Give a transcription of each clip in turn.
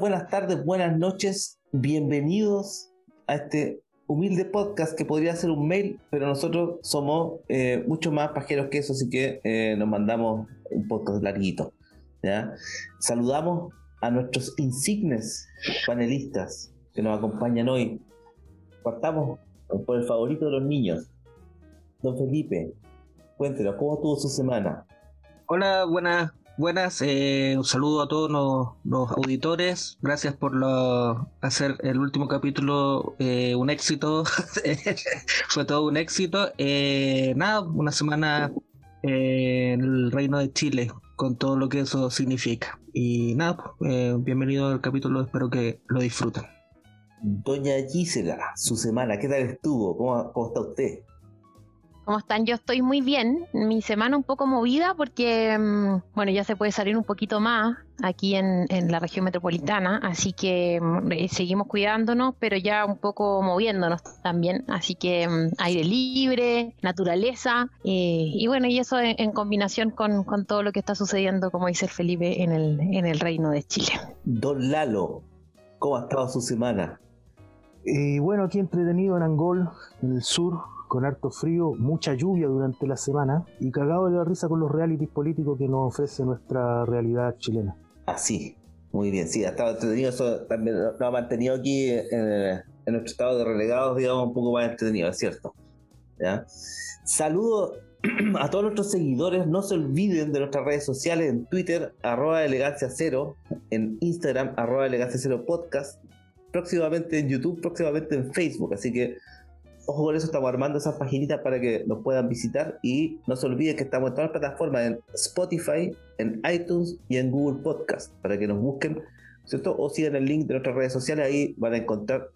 buenas tardes, buenas noches. Bienvenidos a este humilde podcast que podría ser un mail, pero nosotros somos eh, mucho más pajeros que eso, así que eh, nos mandamos un podcast larguito. Saludamos a nuestros insignes panelistas que nos acompañan hoy. Partamos por el favorito de los niños, don Felipe. Cuéntenos, ¿cómo estuvo su semana? Hola, buenas, buenas. Eh, un saludo a todos los, auditores. Gracias por hacer el último capítulo eh, un éxito. Fue todo un éxito. Eh, nada, una semana en el Reino de Chile con todo lo que eso significa. Y nada, bienvenido al capítulo. Espero que lo disfruten. Doña Gisela, su semana, ¿qué tal estuvo? cómo está usted? ¿Cómo están? Yo estoy muy bien. Mi semana un poco movida porque, mm, bueno, ya se puede salir un poquito más aquí en, la región metropolitana, así que mm, eh, seguimos cuidándonos, pero ya un poco moviéndonos también. Así que mm, aire libre, naturaleza, eh, y bueno, y eso en, combinación con, todo lo que está sucediendo, como dice Felipe, en el, en el Reino de Chile. Don Lalo, ¿cómo ha estado su semana? Eh, bueno, aquí entretenido en Angol, en el sur, con harto frío, mucha lluvia durante la semana y cagado de la risa con los realities políticos que nos ofrece nuestra realidad chilena. Así, muy bien, sí, ha estado entretenido, eso también lo ha mantenido aquí en, nuestro estado de relegados, digamos, un poco más entretenido, es cierto. ¿Ya? Saludo a todos nuestros seguidores, no se olviden de nuestras redes sociales en Twitter, arroba elegancia cero, en Instagram, arroba elegancia cero podcast, próximamente en YouTube, próximamente en Facebook, así que ojo con eso, estamos armando esas paginitas para que nos puedan visitar y no se olviden que estamos en todas las plataformas, en Spotify, en iTunes y en Google Podcast, para que nos busquen, ¿cierto? O sigan el link de nuestras redes sociales, ahí van a encontrar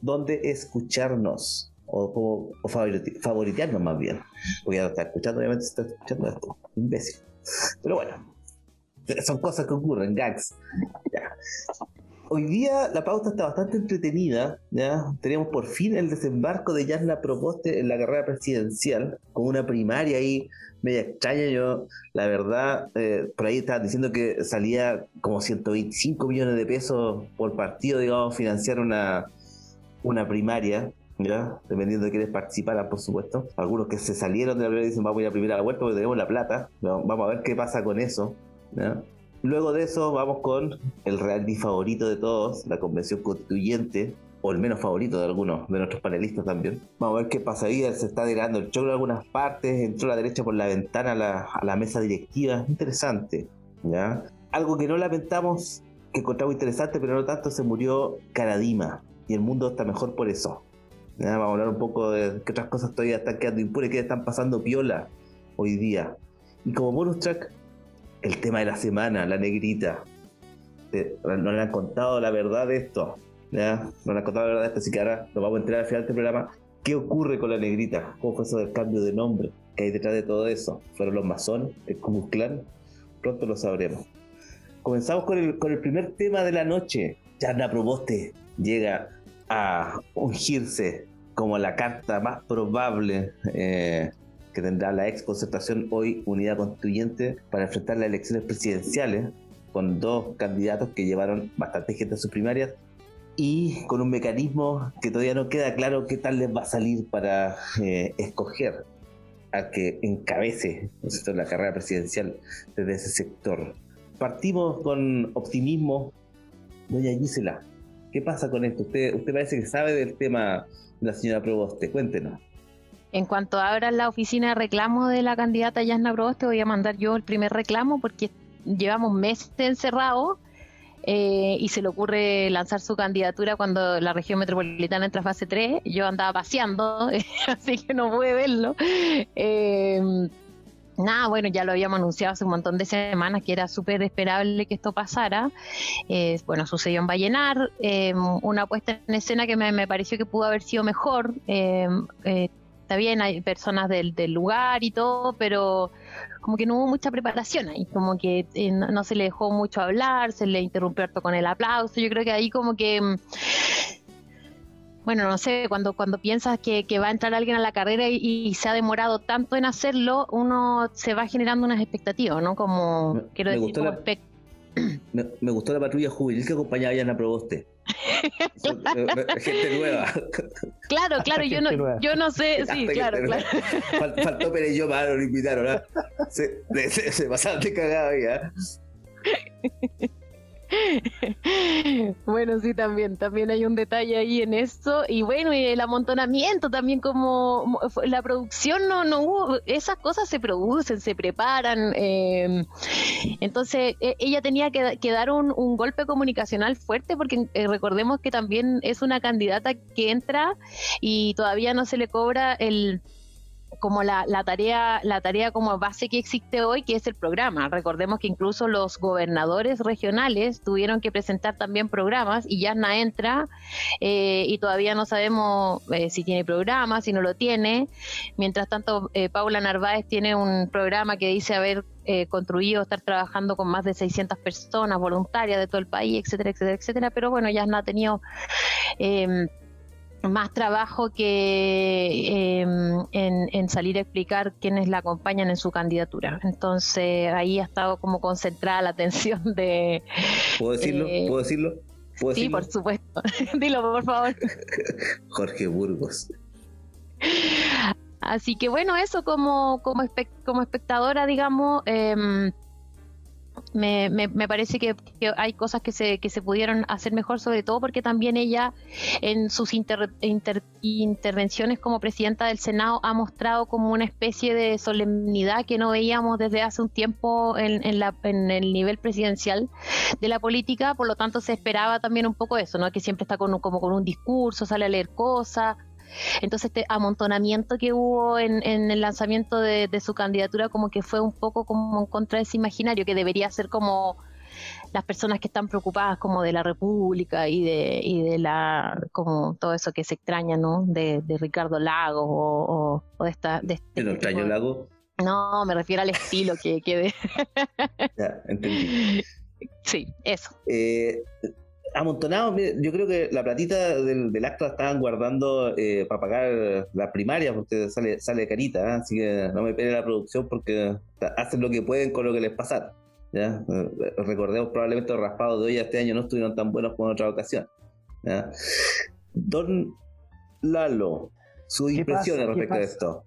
dónde escucharnos o, o más bien, porque ya no está escuchando, obviamente está escuchando esto, imbécil. Pero bueno, son cosas que ocurren, gags. Ya hoy día la pauta está bastante entretenida. ¿ya? Tenemos por fin el desembarco de Yarna Proposte en la carrera presidencial, con una primaria ahí media extraña. Yo, la verdad, eh, por ahí estaban diciendo que salía como 125 millones de pesos por partido, digamos, financiar una, una primaria. ¿ya? dependiendo de quienes participaran, por supuesto. Algunos que se salieron de la primera dicen vamos a ir a primera vuelta porque tenemos la plata. Vamos a ver qué pasa con eso. ¿ya? Luego de eso vamos con el reality favorito de todos, la convención constituyente, o el menos favorito de algunos de nuestros panelistas también. Vamos a ver qué pasa ahí, se está tirando el choque en algunas partes, entró a la derecha por la ventana a la, mesa directiva, interesante, ¿ya? Algo que no lamentamos, que encontramos interesante, pero no tanto, se murió Caradima, y el mundo está mejor por eso. Vamos a hablar un poco de qué otras cosas todavía están quedando impunes, qué están pasando piola hoy día. Y como bonus track, el tema de la semana, la negrita. No le han contado la verdad de esto. No le han contado la verdad de esto, así que ahora nos vamos a enterar al final de este programa. ¿Qué ocurre con la negrita? ¿Cómo fue eso del cambio de nombre? ¿Qué hay detrás de todo eso? ¿Fueron los masones? ¿El Ku Clan? Pronto lo sabremos. Comenzamos con el, con el primer tema de la noche. Yarna Proboste llega a ungirse como la carta más probable eh, que tendrá la ex concertación hoy unidad constituyente para enfrentar las elecciones presidenciales con dos candidatos que llevaron bastante gente a sus primarias y con un mecanismo que todavía no queda claro qué tal les va a salir para eh, escoger al que encabece la carrera presidencial desde ese sector. Partimos con optimismo. Doña Gisela, ¿qué pasa con esto? Usted, usted parece que sabe del tema de la señora Proboste. Cuéntenos. En cuanto abra la oficina de reclamo de la candidata Yasna Proboste, voy a mandar yo el primer reclamo porque llevamos meses encerrados eh, y se le ocurre lanzar su candidatura cuando la región metropolitana entra a fase 3. Yo andaba paseando, así que no pude verlo. Em, nada, bueno, ya lo habíamos anunciado hace un montón de semanas que era súper esperable que esto pasara. Eh, bueno, sucedió en Vallenar, em, una puesta en escena que me, pareció que pudo haber sido mejor. Em, eh, bien, hay personas del, lugar y todo, pero como que no hubo mucha preparación ahí, como que eh, no, se le dejó mucho hablar, se le interrumpió harto con el aplauso, yo creo que ahí como que... Mm, bueno, no sé, cuando, cuando piensas que, va a entrar alguien a la carrera y, se ha demorado tanto en hacerlo, uno se va generando unas expectativas, ¿no? Como, quiero decir, me, gustó la patrulla juvenil que acompañaba a Yana Proboste. gente nueva. Claro, claro, yo no, yo no sé, sí, claro, claro. faltó Perello malo, lo invitaron, ¿ah? se, se, se, pasaron de cagada ya. bueno, sí, también, también hay un detalle ahí en esto. Y bueno, y el amontonamiento también como la producción no, no hubo, esas cosas se producen, se preparan. Em, entonces, e, ella tenía que, dar un, golpe comunicacional fuerte porque eh, recordemos que también es una candidata que entra y todavía no se le cobra el como la, la, tarea, la tarea como base que existe hoy, que es el programa. Recordemos que incluso los gobernadores regionales tuvieron que presentar también programas y Yasna entra eh, y todavía no sabemos eh, si tiene programa, si no lo tiene. Mientras tanto, eh, Paula Narváez tiene un programa que dice haber construido, estar trabajando con más de 600 personas voluntarias de todo el país, etcétera, etcétera, etcétera. Pero bueno, Yasna ha tenido más trabajo que em, en, salir a explicar quiénes la acompañan en su candidatura. Entonces ahí ha estado como concentrada la atención de... ¿Puedo decirlo? Eh, ¿Puedo decirlo? sí, por supuesto. Dilo, por favor. Jorge Burgos. Así que bueno, eso como, como, como espectadora, digamos, eh, me, me, parece que, hay cosas que se, que se pudieron hacer mejor, sobre todo porque también ella en sus intervenciones como presidenta del Senado ha mostrado como una especie de solemnidad que no veíamos desde hace un tiempo en, en, la, en el nivel presidencial de la política, por lo tanto se esperaba también un poco eso, ¿no? que siempre está con, como con un discurso, sale a leer cosas, entonces este amontonamiento que hubo en, el lanzamiento de, su candidatura como que fue un poco como en contra de ese imaginario que debería ser como las personas que están preocupadas como de la República y de, y de la como todo eso que se extraña, ¿no? De, Ricardo Lago o, de esta de este ¿No extraño Lago? No, me refiero al estilo que quede. ya, entendí. Sí, eso. Eh, amontonado, yo creo que la platita del, del acto la estaban guardando eh, para pagar la primaria, porque sale, sale carita, ¿eh? así que no me pele la producción porque hacen lo que pueden con lo que les pasa. ¿ya? Eh, recordemos probablemente los raspados de hoy este año no estuvieron tan buenos como en otra ocasión. Don Lalo, sus impresiones respecto a esto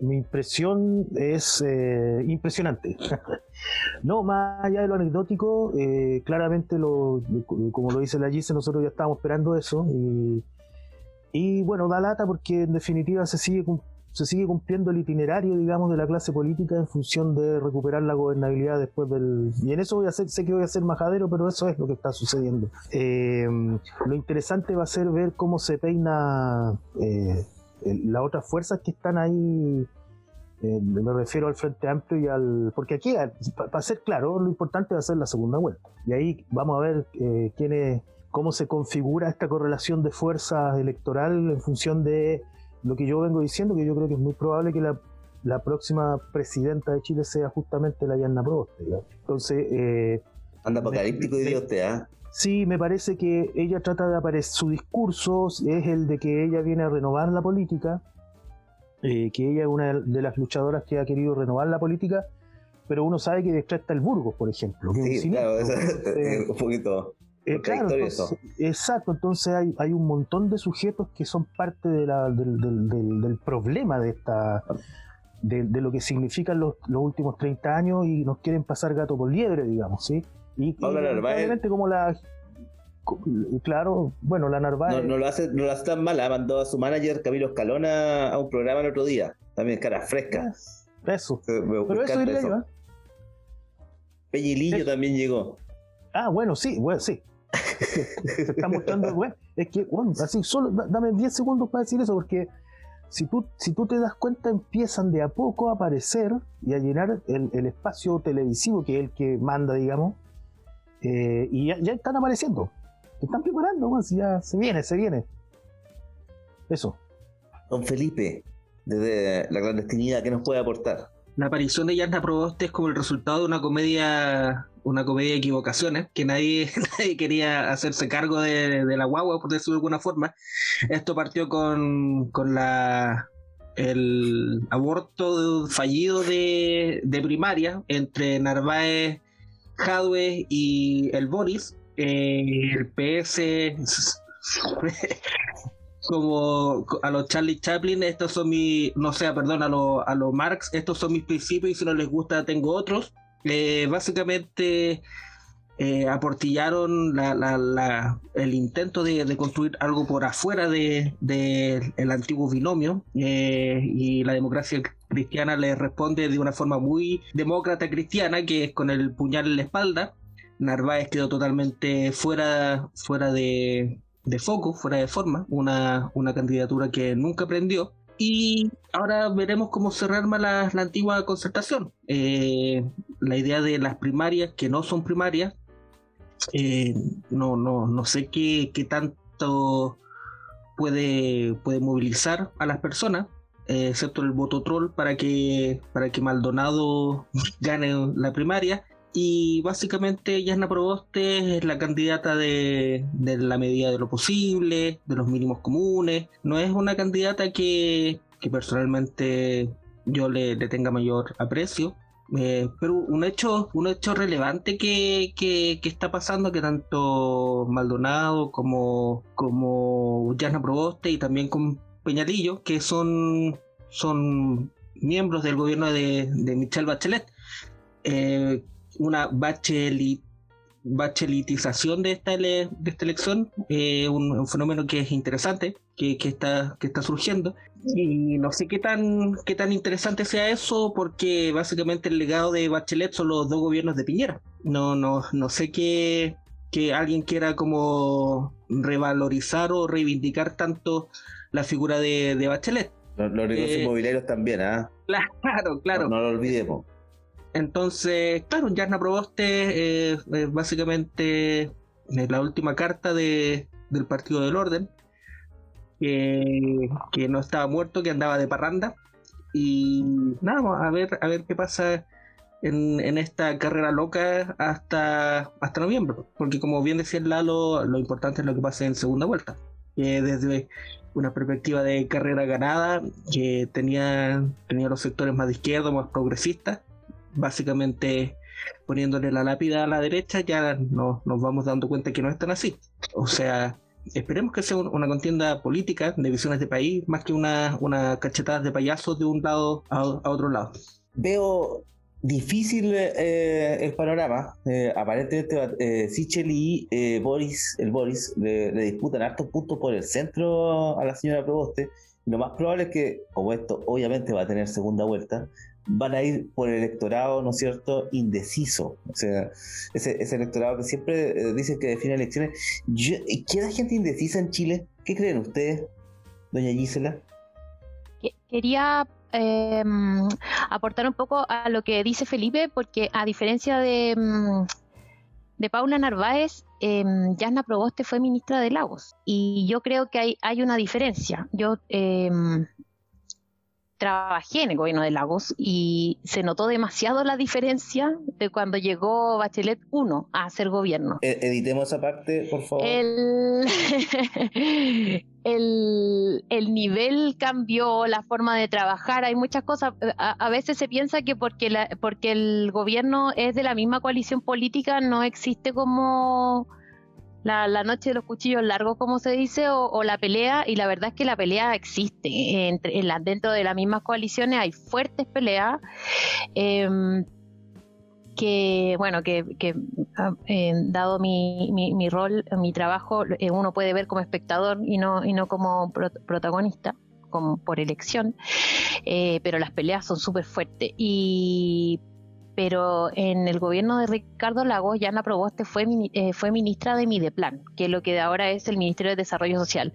mi impresión es eh, impresionante. no, más allá de lo anecdótico, eh, claramente, lo, como lo dice la Gise, nosotros ya estábamos esperando eso. Y, bueno, da lata porque en definitiva se sigue, se sigue cumpliendo el itinerario, digamos, de la clase política en función de recuperar la gobernabilidad después del... Y en eso voy a hacer, sé que voy a ser majadero, pero eso es lo que está sucediendo. Eh, lo interesante va a ser ver cómo se peina las otras fuerzas que están ahí, eh, me refiero al Frente Amplio y al... Porque aquí, para ser claro, lo importante va a ser la segunda vuelta. Y ahí vamos a ver eh, quién cómo se configura esta correlación de fuerzas electoral en función de lo que yo vengo diciendo, que yo creo que es muy probable que la, la próxima presidenta de Chile sea justamente la Yanna Proboste. Entonces... Eh, Anda apocalíptico usted, ¿ah? Sí, me parece que ella trata de aparecer, su discurso es el de que ella viene a renovar la política, eh, que ella es una de las luchadoras que ha querido renovar la política, pero uno sabe que detrás está el Burgos, por ejemplo. sí, claro, es un poquito... Eh, claro, exacto, entonces hay, hay, un montón de sujetos que son parte de la, del, del, del, problema de esta de, de, lo que significan los, los últimos 30 años y nos quieren pasar gato por liebre, digamos, ¿sí? Y, obviamente como la claro, bueno, la Narváez. No, lo hace, no lo hace tan mal, mandado a su manager Camilo Escalona a un programa el otro día. También cara fresca. Eso. Pero eso diría yo, ¿eh? Peñilillo también llegó. Ah, bueno, sí, bueno, sí. Se está mostrando, bueno, es que, bueno, así, solo dame 10 segundos para decir eso, porque si tú, si tú te das cuenta, empiezan de a poco a aparecer y a llenar el, el espacio televisivo, que es el que manda, digamos, eh, y ya, están apareciendo. Se están preparando, ya se viene, se viene. Eso. Don Felipe, desde la clandestinidad, ¿qué nos puede aportar? La aparición de Yarna Proboste es como el resultado de una comedia, una comedia de equivocaciones, que nadie, quería hacerse cargo de, la guagua, por decirlo de alguna forma. Esto partió con, con la el aborto fallido de, de primaria entre Narváez Jadwe y el Boris, eh, el PS como a los Charlie Chaplin, estos son mis, no sé, perdón, a los a los Marx, estos son mis principios y si no les gusta tengo otros. Eh, básicamente eh, aportillaron el intento de, construir algo por afuera del de, el antiguo binomio eh, y la democracia cristiana le responde de una forma muy demócrata cristiana que es con el puñal en la espalda. Narváez quedó totalmente fuera, fuera de, foco, fuera de forma, una, una candidatura que nunca prendió. Y ahora veremos cómo se rearma la, la antigua concertación. Eh, la idea de las primarias, que no son primarias, eh, no, no, no sé qué, qué tanto puede, puede movilizar a las personas, eh, excepto el voto troll, para que, para que Maldonado gane la primaria. Y básicamente Yasna Proboste es la candidata de, la medida de lo posible, de los mínimos comunes. No es una candidata que, personalmente yo le, tenga mayor aprecio. Eh, pero un hecho, un hecho relevante que, está pasando, que tanto Maldonado como, como Yasna Proboste y también con Peñalillo, que son, son miembros del gobierno de, de Michelle Bachelet, eh, una bachelit, bachelitización de esta, de esta elección, eh, un, fenómeno que es interesante, que, está, que está surgiendo. Y no sé qué tan, qué tan interesante sea eso, porque básicamente el legado de Bachelet son los dos gobiernos de Piñera. No, no, no sé qué que alguien quiera como revalorizar o reivindicar tanto la figura de, Bachelet. Los, negocios eh, inmobiliarios también, ¿ah? Claro, claro. no, lo olvidemos. Entonces, claro, Yarna Proboste es básicamente la última carta de, del Partido del Orden, que, no estaba muerto, que andaba de parranda. Y nada, a ver, a ver qué pasa en, en, esta carrera loca hasta, hasta noviembre. Porque como bien decía Lalo, lo importante es lo que pase en segunda vuelta. desde una perspectiva de carrera ganada, que tenía, tenía los sectores más de izquierda, más progresistas, básicamente poniéndole la lápida a la derecha, ya no, nos vamos dando cuenta que no es tan así. O sea, esperemos que sea una contienda política de visiones de país, más que una, una cachetada de payasos de un lado a, otro lado. Veo difícil eh, el panorama. Eh, aparentemente eh, Sichel y eh, Boris, el Boris, le, le, disputan hartos puntos por el centro a la señora Proboste. Lo más probable es que, como esto obviamente va a tener segunda vuelta, van a ir por el electorado, ¿no es cierto?, indeciso. O sea, ese, electorado que siempre eh, dice que define elecciones. ¿Queda gente indecisa en Chile? ¿Qué creen ustedes, doña Gisela? Quería em, aportar un poco a lo que dice Felipe, porque a diferencia de, em, de Paula Narváez, eh, Yasna Proboste fue ministra de Lagos. Y yo creo que hay, hay una diferencia. Yo trabajé en el gobierno de Lagos y se notó demasiado la diferencia de cuando llegó Bachelet 1 a hacer gobierno. E, editemos esa parte, por favor. El, el, nivel cambió, la forma de trabajar, hay muchas cosas. A, veces se piensa que porque, la, porque el gobierno es de la misma coalición política no existe como la, noche de los cuchillos largos, como se dice, o, la pelea, y la verdad es que la pelea existe. Dentro de las mismas coaliciones hay fuertes peleas. Em, que, bueno, que, ah, dado mi, mi, rol, mi trabajo, eh, uno puede ver como espectador y no, y no como protagonista, como por elección, eh, pero las peleas son súper fuertes. Y pero en el gobierno de Ricardo Lagos, Yana Proboste fue, eh, fue ministra de Mideplan, que es lo que ahora es el Ministerio de Desarrollo Social.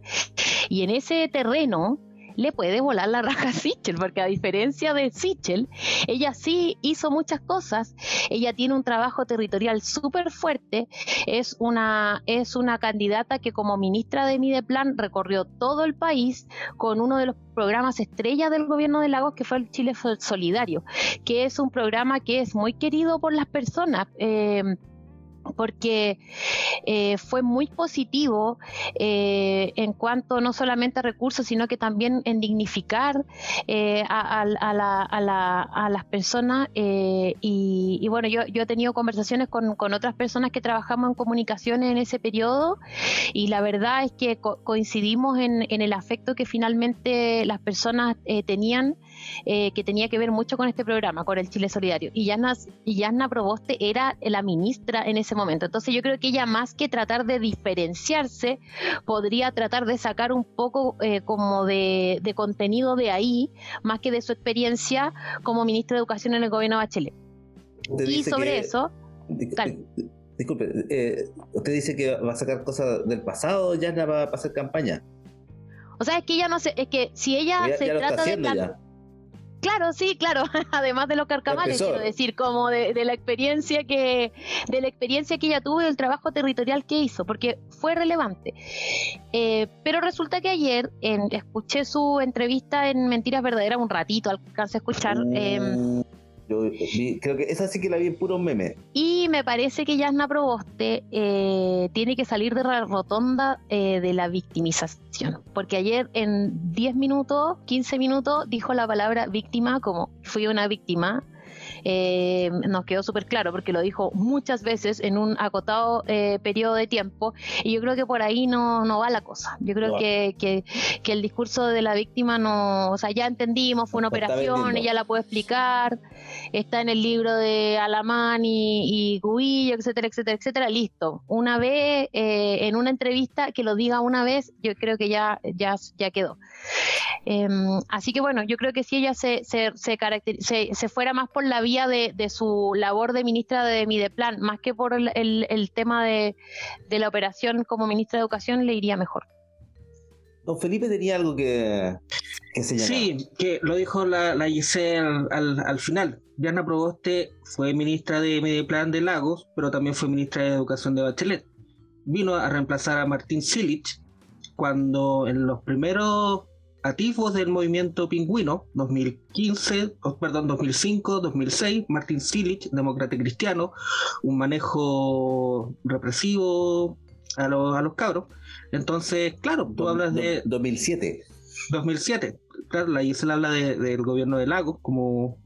Y en ese terreno, le puede volar la raja a Sichel, porque a diferencia de Sichel, ella sí hizo muchas cosas, ella tiene un trabajo territorial súper fuerte, es una, es una candidata que como ministra de Mideplan recorrió todo el país con uno de los programas estrella del gobierno de Lagos, que fue el Chile Solidario, que es un programa que es muy querido por las personas. Eh, porque eh, fue muy positivo eh, en cuanto no solamente a recursos, sino que también en dignificar eh, a, las personas. Y, bueno, yo, he tenido conversaciones con, otras personas que trabajamos en comunicaciones en ese periodo y la verdad es que coincidimos en, el afecto que finalmente las personas tenían, que tenía que ver mucho con este programa, con el Chile Solidario. Y Yasna, y Yasna Proboste era la ministra en ese momento. Entonces yo creo que ella más que tratar de diferenciarse, podría tratar de sacar un poco eh, como de, contenido de ahí, más que de su experiencia como ministra de Educación en el gobierno de Bachelet. y sobre eso... disculpe, eh, usted dice que va a sacar cosas del pasado ya va a hacer campaña. O sea, es que ella no sé, es que si ella se trata de... Claro, sí, claro. Además de los carcamales, quiero decir, como de, la experiencia que, de la experiencia que ella tuvo y del trabajo territorial que hizo, porque fue relevante. Eh, pero resulta que ayer escuché su entrevista en Mentiras Verdaderas un ratito, alcancé a escuchar. Creo que esa sí que la vi en puro meme. Y me parece que Yasna Proboste eh, tiene que salir de la rotonda eh, de la victimización. Porque ayer en 10 minutos, 15 minutos, dijo la palabra víctima como fui una víctima eh, nos quedó súper claro porque lo dijo muchas veces en un acotado eh, periodo de tiempo y yo creo que por ahí no, no va la cosa. Yo creo que, que, el discurso de la víctima no, o sea, ya entendimos, fue una operación, ella la puede explicar, está en el libro de Alamán y, y Guillo, etcétera, etcétera, etcétera, listo. Una vez eh, en una entrevista que lo diga una vez, yo creo que ya, ya, ya quedó. Em, así que bueno, yo creo que si ella se, se, se, fuera más por la vía de, su labor de ministra de Mideplan, más que por el, tema de, la operación como ministra de Educación, le iría mejor. Don Felipe tenía algo que, que señalar. Sí, que lo dijo la, la Giselle al, al, final. Diana Proboste fue ministra de Mideplan de Lagos, pero también fue ministra de Educación de Bachelet. Vino a reemplazar a Martín Silich cuando en los primeros atisbos del movimiento pingüino, 2015, perdón, 2005, 2006, Martin Silich, demócrata cristiano, un manejo represivo a los, a los cabros. Entonces, claro, tú hablas de... 2007. 2007, claro, la Gisela habla del gobierno de Lagos como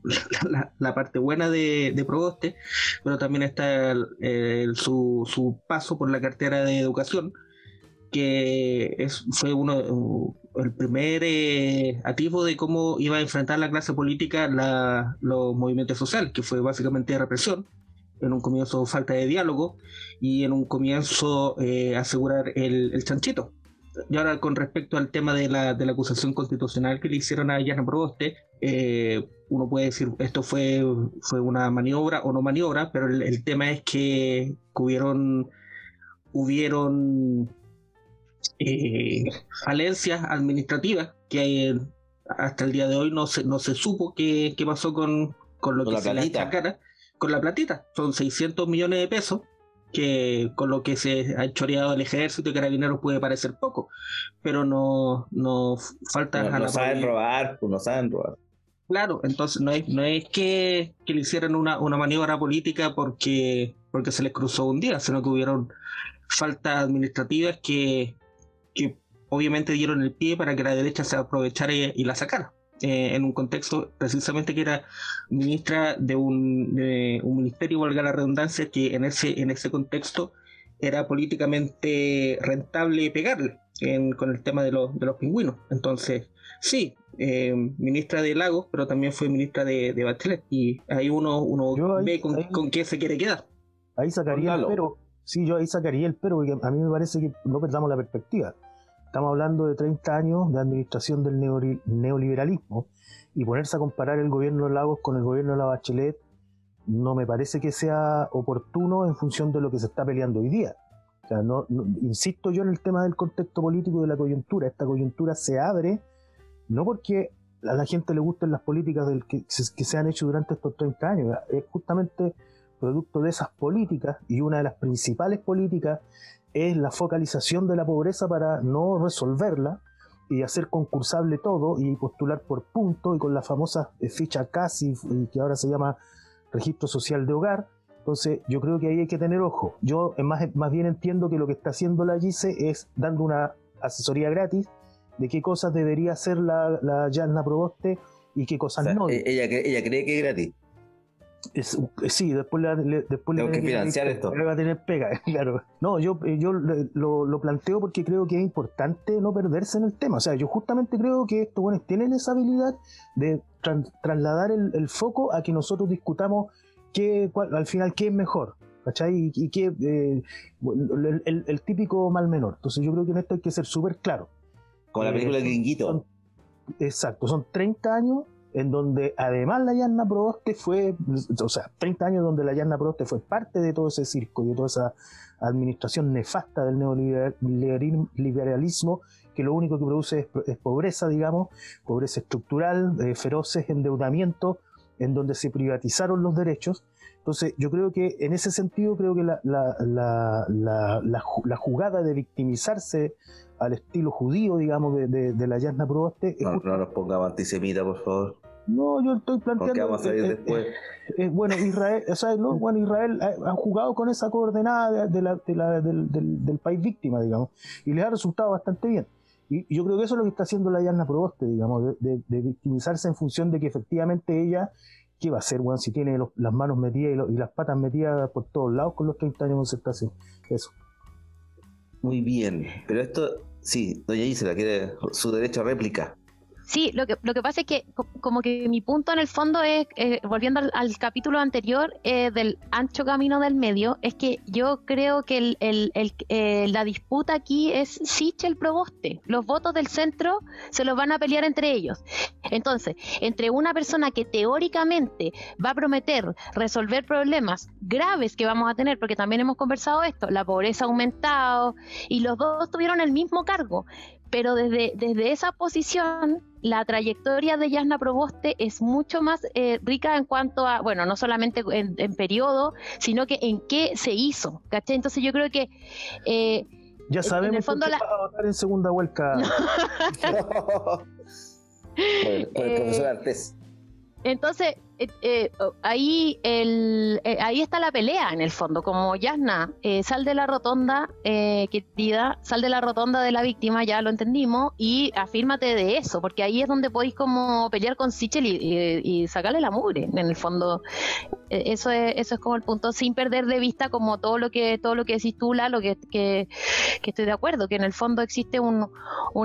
la, parte buena de, de, Proboste, pero también está su, su paso por la cartera de educación, que es, fue uno, el primer eh, de cómo iba a enfrentar la clase política la, los movimientos sociales, que fue básicamente represión, en un comienzo falta de diálogo y en un comienzo eh, asegurar el, el, chanchito. Y ahora con respecto al tema de la, de la acusación constitucional que le hicieron a Yana Proboste, eh, uno puede decir esto fue, fue una maniobra o no maniobra, pero el, el tema es que hubieron, hubieron eh, falencias administrativas que hasta el día de hoy no se, no se supo qué, qué pasó con, con lo que se le cara con la platita. Son 600 millones de pesos que con lo que se ha choreado el ejército y carabineros puede parecer poco, pero no, no falta... No, no saben robar, pues no saben robar. Claro, entonces no es, no es que, que le hicieran una, una maniobra política porque, porque se les cruzó un día, sino que hubieron faltas administrativas que obviamente dieron el pie para que la derecha se aprovechara y, la sacara. Eh, en un contexto precisamente que era ministra de un, un, ministerio, valga la redundancia, que en ese, en ese contexto era políticamente rentable pegarle con el tema de, los, de los pingüinos. Entonces, sí, eh, ministra de Lagos, pero también fue ministra de, de Bachelet. Y ahí uno, uno ve con, con, qué se quiere quedar. Ahí sacaría el pero Sí, yo ahí sacaría el pero, porque a mí me parece que no perdamos la perspectiva. Estamos hablando de 30 años de administración del neoliberalismo y ponerse a comparar el gobierno de Lagos con el gobierno de la Bachelet no me parece que sea oportuno en función de lo que se está peleando hoy día. O sea, no, insisto yo en el tema del contexto político de la coyuntura. Esta coyuntura se abre no porque a la gente le gusten las políticas que se han hecho durante estos 30 años, es justamente producto de esas políticas, y una de las principales políticas es la focalización de la pobreza para no resolverla y hacer concursable todo y postular por punto y con la famosa ficha CASI, que ahora se llama Registro Social de Hogar, Entonces, yo creo que ahí hay que tener ojo. Yo más, más bien entiendo que lo que está haciendo la GICE es dando una asesoría gratis de qué cosas debería hacer la, la Yasna Proboste y qué cosas no. E-, ella, ella cree que es gratis. Es, sí, después le, después Tengo que financiar esto. Va a tener pega, claro. No, yo, eh, yo lo, lo, planteo porque creo que es importante no perderse en el tema. O sea, yo justamente creo que estos buenos tienen esa habilidad de trasladar el, el, foco a que nosotros discutamos qué, al final qué es mejor. ¿Cachai? Y, qué, eh, el, el, típico mal menor. Entonces yo creo que en esto hay que ser súper claro. Como la película eh, Gringuito. exacto, son 30 años en donde además la Yanna Proboste fue, o sea, 30 años donde la Yanna Proboste fue parte de todo ese circo y de toda esa administración nefasta del neoliberalismo, que lo único que produce es, pobreza, digamos, pobreza estructural, eh, feroces endeudamientos, en donde se privatizaron los derechos. Entonces, yo creo que en ese sentido, creo que la, la, la, la jugada de victimizarse al estilo judío, digamos, de, de, la Yasna Proboste. No, no nos pongamos antisemita, por favor. No, yo estoy planteando. ¿Qué vamos a salir después? bueno, Israel, o sea, ¿no? bueno, Israel ha, jugado con esa coordenada de la, de la, del, del, país víctima, digamos, y les ha resultado bastante bien. Y, yo creo que eso es lo que está haciendo la Yasna Proboste, digamos, de, de, victimizarse en función de que efectivamente ella, ¿qué va a hacer, bueno, si tiene las manos metidas y, las patas metidas por todos lados con los 30 años de concertación? Eso. Muy bien, pero esto, sí, doña Isela quiere su derecho a réplica. Sí, lo que, lo que pasa es que como que mi punto en el fondo es, eh, volviendo al, capítulo anterior eh, del ancho camino del medio, es que yo creo que el, el, eh, la disputa aquí es Sichel Proboste. Los votos del centro se los van a pelear entre ellos. Entonces, entre una persona que teóricamente va a prometer resolver problemas graves que vamos a tener, porque también hemos conversado esto, la pobreza ha aumentado y los dos tuvieron el mismo cargo pero desde, desde esa posición la trayectoria de Yasna Proboste es mucho más eh, rica en cuanto a, bueno, no solamente en, periodo, sino que en qué se hizo, ¿cachai? Entonces yo creo que... Eh, ya sabemos en el fondo la... a votar en segunda vuelta. el profesor eh, Artés. Entonces, eh, eh, ahí, el, eh, ahí está la pelea en el fondo, como Yasna, sal de la rotonda, querida, sal de la rotonda de la víctima, ya lo entendimos, y afírmate de eso, porque ahí es donde podéis como pelear con Sichel y, sacarle la mugre, en el fondo. eso, es, eso es como el punto, sin perder de vista como todo lo que todo lo que decís tú, lo que, que, estoy de acuerdo, que en el fondo existe un,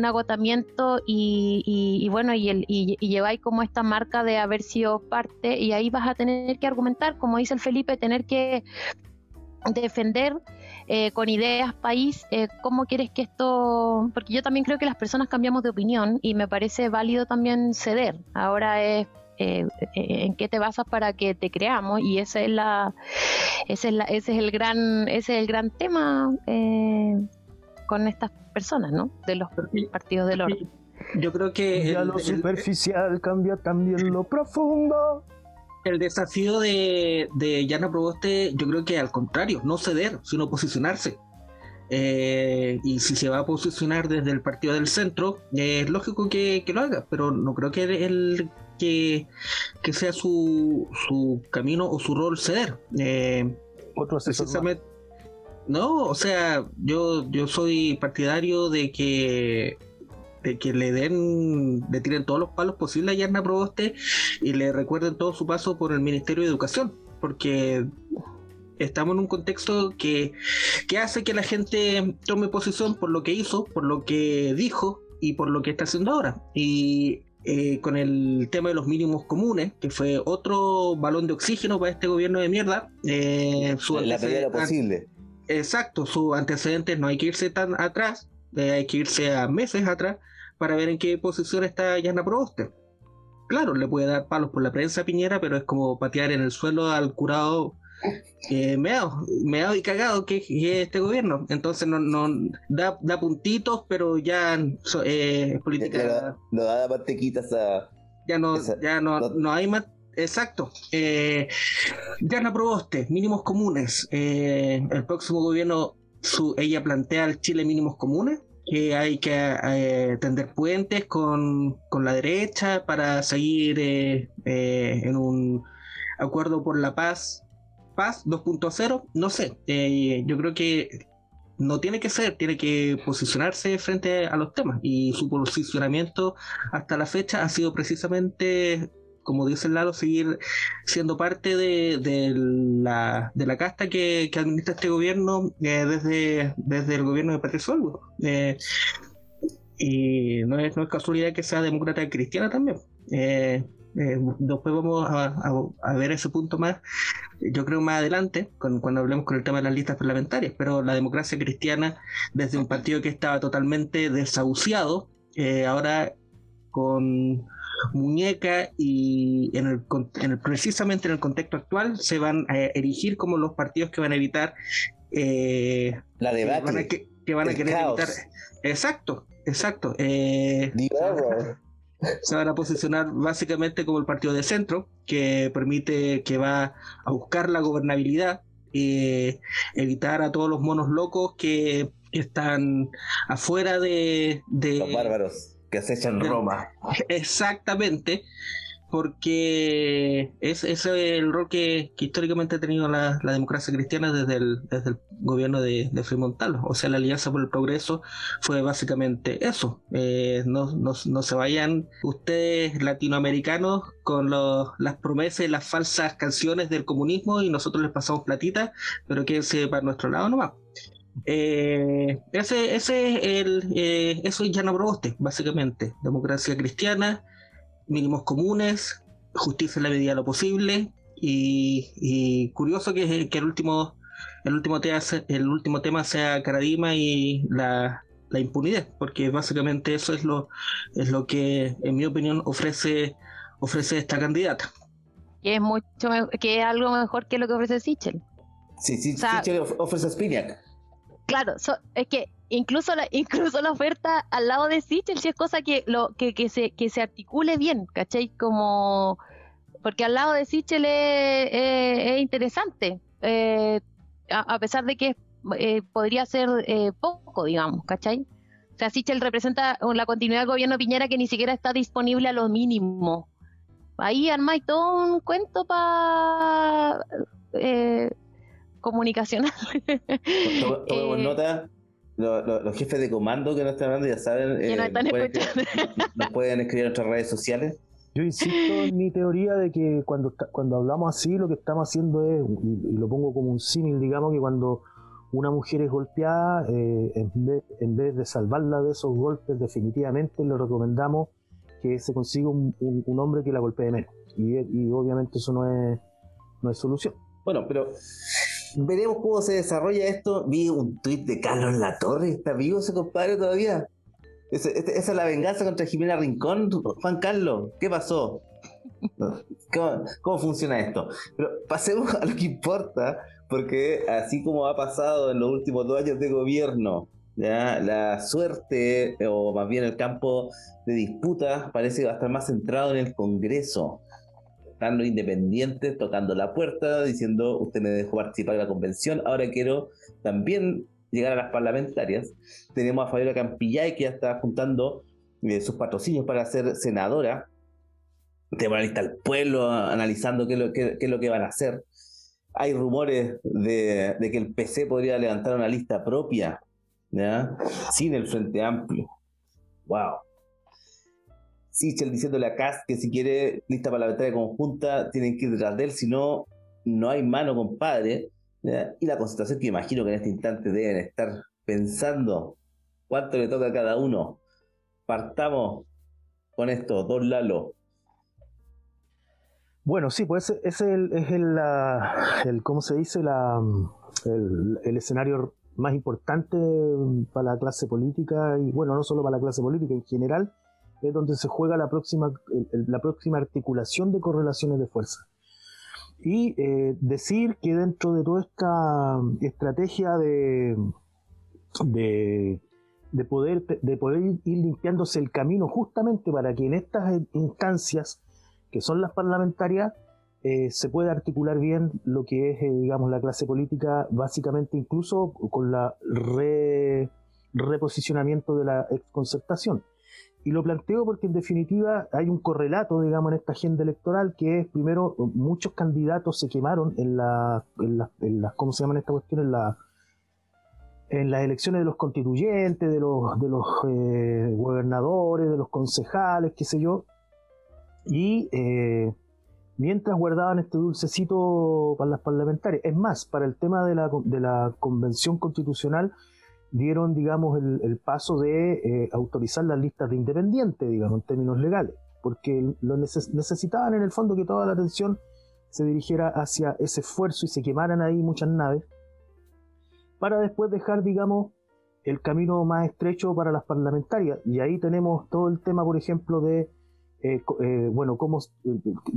agotamiento y, y, bueno, y, el, y lleváis como esta marca de haber sido parte y ahí vas a tener que argumentar, como dice el Felipe, tener que defender eh, con ideas país eh, cómo quieres que esto, porque yo también creo que las personas cambiamos de opinión y me parece válido también ceder. Ahora es eh, en qué te basas para que te creamos y ese es la ese es, la, ese es el gran ese es el gran tema con estas personas, ¿no? De los partidos del orden. Yo creo que ya lo superficial cambia también lo profundo el desafío de, de Yana Proboste, yo creo que al contrario, no ceder, sino posicionarse. Eh, y si se va a posicionar desde el partido del centro, es lógico que, lo haga, pero no creo que el que, que sea su, su camino o su rol ceder. Eh, Otro No, o sea, yo, yo soy partidario de que de que le den, le tiren todos los palos posibles a Yarna Proboste y le recuerden todo su paso por el Ministerio de Educación, porque estamos en un contexto que, que hace que la gente tome posición por lo que hizo, por lo que dijo y por lo que está haciendo ahora. Y eh, con el tema de los mínimos comunes, que fue otro balón de oxígeno para este gobierno de mierda. Eh, su la medida posible. Exacto, sus antecedentes no hay que irse tan atrás, eh, hay que irse a meses atrás para ver en qué posición está Yana Proboste. Claro, le puede dar palos por la prensa Piñera, pero es como patear en el suelo al curado eh, meado, meado y cagado que, es este gobierno. Entonces no, no da, da puntitos, pero ya eh, es política. No, da mantequitas a. Ya no, ya no, no, hay más. Exacto. Eh, Yana Proboste, mínimos comunes. Eh, el próximo gobierno, su, ella plantea el Chile mínimos comunes que hay que eh, tender puentes con, la derecha para seguir eh, eh, en un acuerdo por la paz paz 2.0, no sé. Yo creo que no tiene que ser, tiene que posicionarse frente a los temas. Y su posicionamiento hasta la fecha ha sido precisamente, como dice Lalo, seguir siendo parte de, la, de la casta que, administra este gobierno eh, desde, desde el gobierno de Patricio Olmo. Eh, y no es, no es casualidad que sea demócrata cristiana también. Eh, después vamos a, ver ese punto más, yo creo más adelante, cuando hablemos con el tema de las listas parlamentarias, pero la democracia cristiana, desde un partido que estaba totalmente desahuciado, ahora con muñeca y en el, precisamente en el contexto actual se van a erigir como los partidos que van a evitar eh, la debate que, van a querer evitar. Exacto exacto eh, se van a posicionar básicamente como el partido de centro, que permite, que va a buscar la gobernabilidad, y evitar a todos los monos locos que están afuera de... de los bárbaros que acechan Roma. Exactamente porque es, ese es el rol que, históricamente ha tenido la, democracia cristiana desde el, desde el gobierno de, de Montalvo. O sea, la Alianza por el Progreso fue básicamente eso. Eh, no, no, no, se vayan ustedes latinoamericanos con las promesas y las falsas canciones del comunismo y nosotros les pasamos platita, pero quédense para nuestro lado nomás. Eh, ese, ese es el, eh, eso es Llano Proboste, básicamente. Democracia cristiana, mínimos comunes, justicia en la medida de lo posible. Y, curioso que, que, el último el último tema el último tema sea Caradima y la, impunidad porque básicamente eso es lo es lo que en mi opinión ofrece ofrece esta candidata. Que es mucho que es algo mejor que lo que ofrece Sichel. Sí, sí Sichel ofrece Spinac claro es que incluso la, incluso la oferta al lado de Sichel si es cosa que que, se que se articule bien, ¿cachai? Como porque al lado de Sichel es, interesante, eh, a, pesar de que eh, podría ser eh, poco, digamos, ¿cachai? O sea, Sichel representa la continuidad del gobierno Piñera que ni siquiera está disponible a lo mínimo. Ahí armáis todo un cuento para comunicacional. Tomemos nota los jefes de comando que nos están hablando ya saben. Eh, nos, pueden, escribir en nuestras redes sociales. Yo insisto en mi teoría de que cuando, cuando hablamos así, lo que estamos haciendo es, y, lo pongo como un símil, digamos, que cuando una mujer es golpeada, eh, en, vez, de salvarla de esos golpes, definitivamente le recomendamos que se consiga un, hombre que la golpee menos. Y, y obviamente eso no es, no es solución. Bueno, pero veremos cómo se desarrolla esto. Vi un tuit de Carlos Latorre, ¿está vivo ese compadre todavía? Esa, es la venganza contra Jimena Rincón, Juan Carlos, ¿qué pasó? ¿Cómo, funciona esto? Pero pasemos a lo que importa, porque así como ha pasado en los últimos dos años de gobierno, la suerte, o más bien el campo de disputa, parece que va a estar más centrado en el Congreso están independientes tocando la puerta, diciendo, usted me dejó participar en la convención, ahora quiero también llegar a las parlamentarias. Tenemos a Fabiola Campillay, que ya está juntando eh, sus patrocinios para ser senadora. Tenemos la lista del pueblo analizando qué es, lo, que van a hacer. Hay rumores de, que el PC podría levantar una lista propia, sin el Frente Amplio. ¡Wow! Sichel diciéndole a Cast que si quiere lista para la batalla conjunta tienen que ir detrás de él, si no, no hay mano, compadre. Y la concentración que imagino que en este instante deben estar pensando cuánto le toca a cada uno. Partamos con esto, Don Lalo. Bueno, sí, pues ese es el, es el, el ¿cómo se dice? La, el, escenario más importante para la clase política y bueno, no solo para la clase política en general, es donde se juega la próxima, la próxima articulación de correlaciones de fuerza. Y eh, decir que dentro de toda esta estrategia de, de, poder, de poder ir limpiándose el camino justamente para que en estas instancias, que son las parlamentarias, eh, se pueda articular bien lo que es, eh, digamos, la clase política, básicamente incluso con la reposicionamiento de la exconcertación Y lo planteo porque en definitiva hay un correlato, digamos, en esta agenda electoral que es, primero, muchos candidatos se quemaron en la, en las, en ¿cómo se llaman esta cuestión? En la en las elecciones de los constituyentes, de los, de los eh, gobernadores, de los concejales, qué sé yo. Y eh, mientras guardaban este dulcecito para las parlamentarias. Es más, para el tema de la, de la convención constitucional, dieron, digamos, el, paso de eh, autorizar las listas de independientes, digamos, en términos legales, porque lo necesitaban en el fondo que toda la atención se dirigiera hacia ese esfuerzo y se quemaran ahí muchas naves, para después dejar, digamos, el camino más estrecho para las parlamentarias. Y ahí tenemos todo el tema, por ejemplo, de, eh, eh, bueno, cómo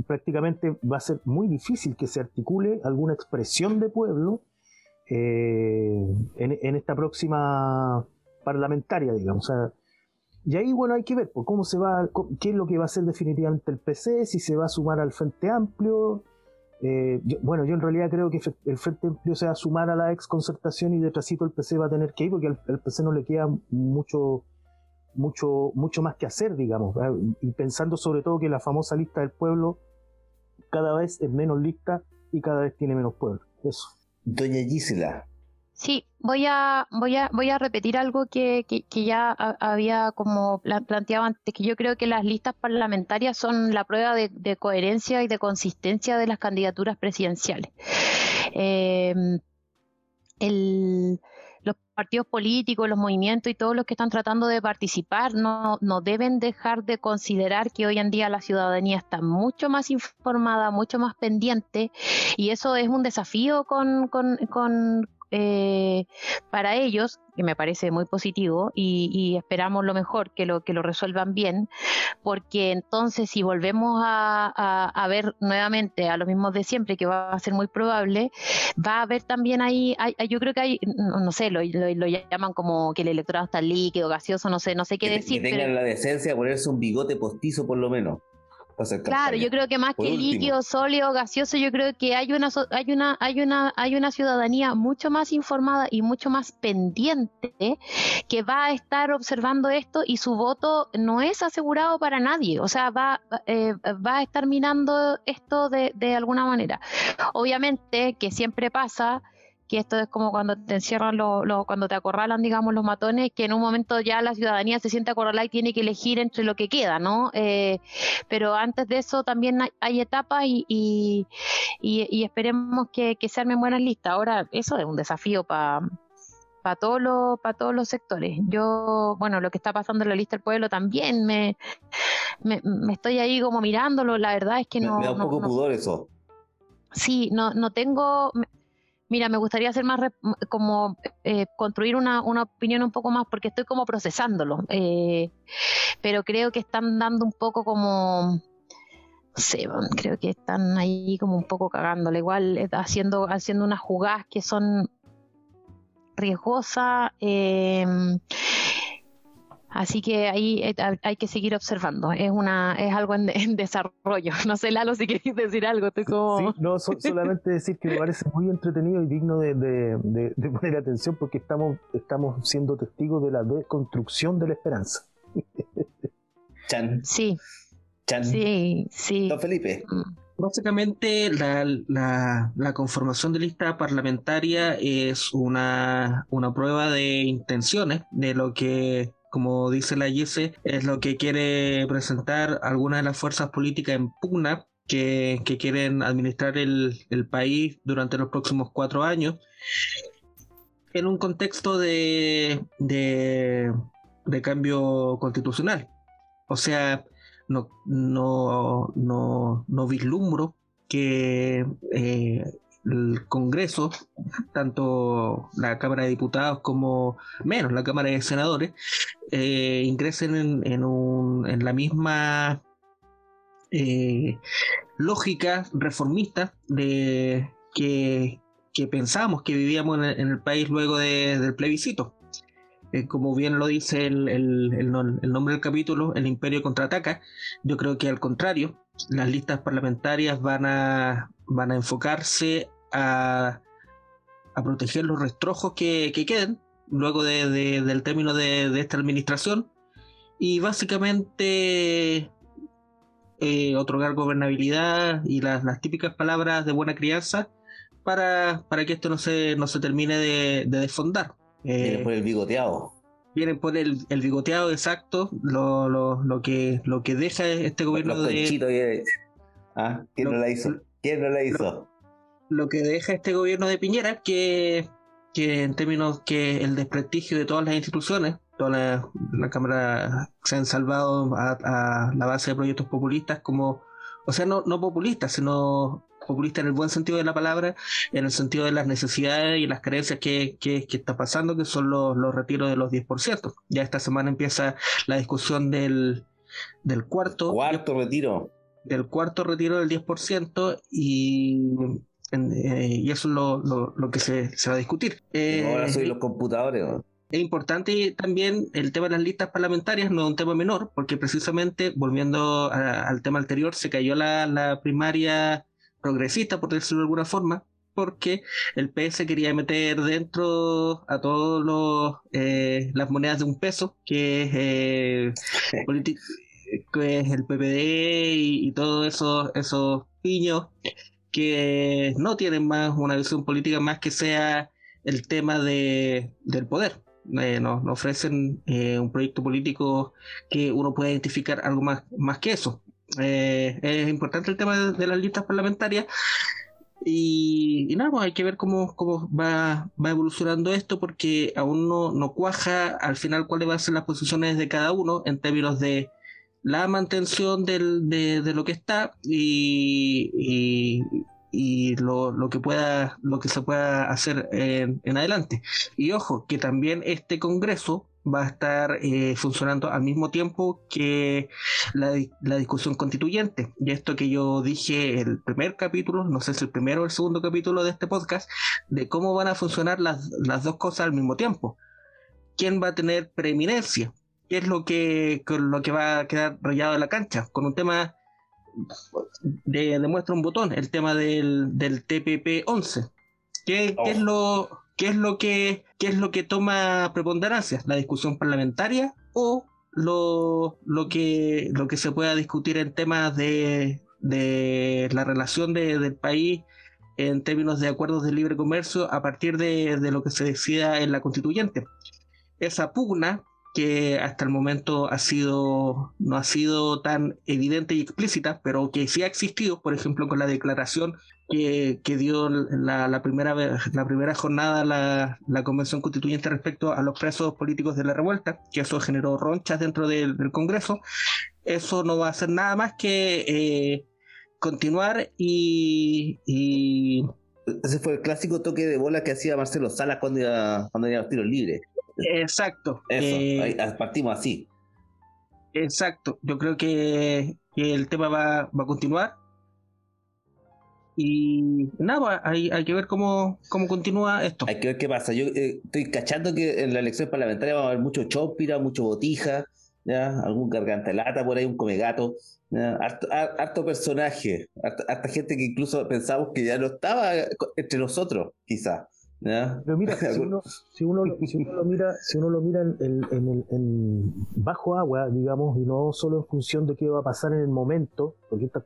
prácticamente va a ser muy difícil que se articule alguna expresión de pueblo eh, en, esta próxima parlamentaria, digamos. y ahí, bueno, hay que ver pues, cómo se va, qué es lo que va a hacer definitivamente el PC, si se va a sumar al Frente Amplio. Eh, bueno, yo en realidad creo que el Frente Amplio se va a sumar a la ex concertación y detrásito el PC va a tener que ir porque al, PC no le queda mucho, mucho, mucho más que hacer, digamos. Y pensando sobre todo que la famosa lista del pueblo cada vez es menos lista y cada vez tiene menos pueblo. Eso. Doña Gisela. Sí, voy a, voy a, voy a repetir algo que, que, ya había como planteado antes, que yo creo que las listas parlamentarias son la prueba de, coherencia y de consistencia de las candidaturas presidenciales. Eh, el, partidos políticos, los movimientos y todos los que están tratando de participar no, no deben dejar de considerar que hoy en día la ciudadanía está mucho más informada, mucho más pendiente y eso es un desafío con, con, con, eh, para ellos, que me parece muy positivo, y, esperamos lo mejor, que lo, que lo resuelvan bien, porque entonces si volvemos a, ver nuevamente a los mismos de siempre, que va a ser muy probable, va a haber también ahí, yo creo que hay, no, sé, lo, lo, llaman como que el electorado está líquido, gaseoso, no sé, no sé qué decir. Que tengan la decencia de ponerse un bigote postizo por lo menos. Claro, yo creo que más que líquido, sólido, gaseoso, yo creo que hay una, hay una, hay una, hay una ciudadanía mucho más informada y mucho más pendiente que va a estar observando esto y su voto no es asegurado para nadie. O sea, va, eh, va a estar mirando esto de, de alguna manera. Obviamente que siempre pasa que esto es como cuando te encierran, lo, cuando te acorralan, digamos, los matones, que en un momento ya la ciudadanía se siente acorralada y tiene que elegir entre lo que queda, ¿no? Eh, pero antes de eso también hay, etapas y, y, esperemos que, se armen buenas listas. Ahora, eso es un desafío para para todos los para todos los sectores. Yo, bueno, lo que está pasando en la lista del pueblo también me, me, estoy ahí como mirándolo, la verdad es que no... Me, da un poco pudor eso. Sí, no, no tengo, Mira, me gustaría hacer más, como eh, construir una, opinión un poco más, porque estoy como procesándolo, eh, pero creo que están dando un poco como, no sé, creo que están ahí como un poco cagándole, igual eh, haciendo, haciendo unas jugadas que son riesgosas. Así que ahí eh, hay que seguir observando. Es una es algo en, desarrollo. No sé, Lalo, si queréis decir algo. Estoy como... Sí, no, solamente decir que me parece muy entretenido y digno de, poner atención porque estamos, estamos siendo testigos de la deconstrucción de la esperanza. Chan. Sí. Chan. Sí, sí. Don Felipe. Mm. Básicamente la, la, conformación de lista parlamentaria es una, una prueba de intenciones de lo que como dice la Yese, es lo que quiere presentar algunas de las fuerzas políticas en pugna que, quieren administrar el, país durante los próximos cuatro años, en un contexto de, de, cambio constitucional. O sea, no, no, no, no vislumbro que eh, el Congreso, tanto la Cámara de Diputados como menos la Cámara de Senadores, eh, ingresen en, la misma eh, lógica reformista de que, pensamos que vivíamos en el, país luego del plebiscito. Eh, como bien lo dice el, el, nombre del capítulo, el imperio contraataca, yo creo que al contrario, las listas parlamentarias van a, van a enfocarse a, proteger los restrojos que, que queden luego de, del término de, esta administración y básicamente eh, otorgar gobernabilidad y las, las, típicas palabras de buena crianza para, para que esto no se, no se termine de, de desfondar. Vienen por el bigoteado. Vienen por el, el bigoteado exacto, lo, lo, lo, que, lo que deja este gobierno Los de... ¿Ah? ¿Quién no la hizo? ¿Quién no la hizo? Lo, que deja este gobierno de Piñera, que, que en términos que el desprestigio de todas las instituciones, toda la, la Cámara se han salvado a, a, la base de proyectos populistas como, o sea, no, no populistas, sino populistas en el buen sentido de la palabra, en el sentido de las necesidades y las carencias que, que, que está pasando, que son los, los, retiros de los 10%. Ya esta semana empieza la discusión del, del cuarto. Cuarto retiro. Del cuarto retiro del 10% y y eso es lo, lo, lo que se, se, va a discutir. Eh, ahora soy los computadores. ¿no? Es importante también el tema de las listas parlamentarias, no es un tema menor, porque precisamente, volviendo a, al tema anterior, se cayó la, la, primaria progresista, por decirlo de alguna forma, porque el PS quería meter dentro a todos los eh, las monedas de un peso, que es, eh, que es el PPD y, y todos esos, esos piños que no tienen más una visión política más que sea el tema de, del poder. Eh, nos, nos, ofrecen eh, un proyecto político que uno puede identificar algo más, más que eso. Eh, es importante el tema de, las listas parlamentarias y, y nada, pues hay que ver cómo, cómo va, va, evolucionando esto porque aún no, no cuaja al final cuáles van a ser las posiciones de cada uno en términos de la mantención de, de, lo que está y, y, lo, lo, que pueda lo que se pueda hacer en, en, adelante. Y ojo que también este congreso va a estar eh, funcionando al mismo tiempo que la, la, discusión constituyente. Y esto que yo dije el primer capítulo no sé si el primero o el segundo capítulo de este podcast de cómo van a funcionar las, las dos cosas al mismo tiempo. Quién va a tener preeminencia qué es lo que, lo que va a quedar rayado en la cancha, con un tema de, demuestra un botón, el tema del, del TPP 11. ¿Qué, oh. ¿Qué, es lo, qué, es lo que, ¿Qué es lo que toma preponderancia? ¿La discusión parlamentaria o lo, lo, que, lo que se pueda discutir en temas de, de la relación de, del país en términos de acuerdos de libre comercio a partir de, de lo que se decida en la constituyente? Esa pugna que hasta el momento ha sido, no ha sido tan evidente y explícita, pero que sí ha existido, por ejemplo, con la declaración que, que dio la, primera, la primera jornada la, la, Convención Constituyente respecto a los presos políticos de la revuelta, que eso generó ronchas dentro del, del Congreso. Eso no va a ser nada más que eh, continuar y... Ese fue el clásico toque de bola que hacía Marcelo Salas cuando iba, cuando iba a los tiros libres. Exacto. Eso, eh, ahí partimos así. Exacto. Yo creo que, que el tema va, va, a continuar. Y nada, hay, hay que ver cómo, cómo continúa esto. Hay que ver qué pasa. Yo eh, estoy cachando que en la elección parlamentaria va a haber mucho chópira, mucho botija, ¿ya? algún garganta lata por ahí, un come gato. Harto, harto, personaje, harta, harta gente que incluso pensamos que ya no estaba entre nosotros, quizás. ¿Ya? Pero mira, si uno, si uno, si uno lo mira, si uno lo mira en, en, en, en, bajo agua, digamos, y no solo en función de qué va a pasar en el momento, porque estas,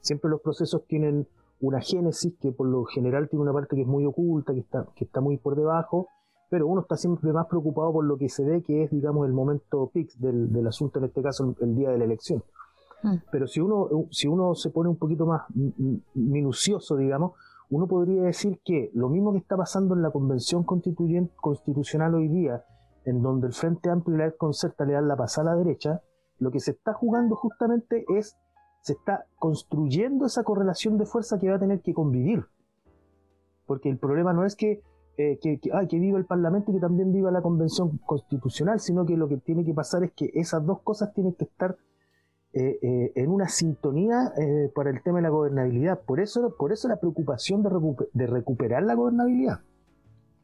siempre los procesos tienen una génesis que por lo general tiene una parte que es muy oculta, que está, que está muy por debajo, pero uno está siempre más preocupado por lo que se ve que es, digamos, el momento pix del, del asunto, en este caso, el, el día de la elección. Mm. Pero si uno, si uno se pone un poquito más minucioso, digamos, uno podría decir que lo mismo que está pasando en la Convención Constitucional hoy día, en donde el Frente Amplio y la Concerta le dan la pasada a la derecha, lo que se está jugando justamente es, se está construyendo esa correlación de fuerza que va a tener que convivir. Porque el problema no es que, eh, que, que, ay, que viva el Parlamento y que también viva la Convención Constitucional, sino que lo que tiene que pasar es que esas dos cosas tienen que estar eh, eh, en una sintonía eh, para el tema de la gobernabilidad. Por eso, por eso la preocupación de, recuper de recuperar la gobernabilidad.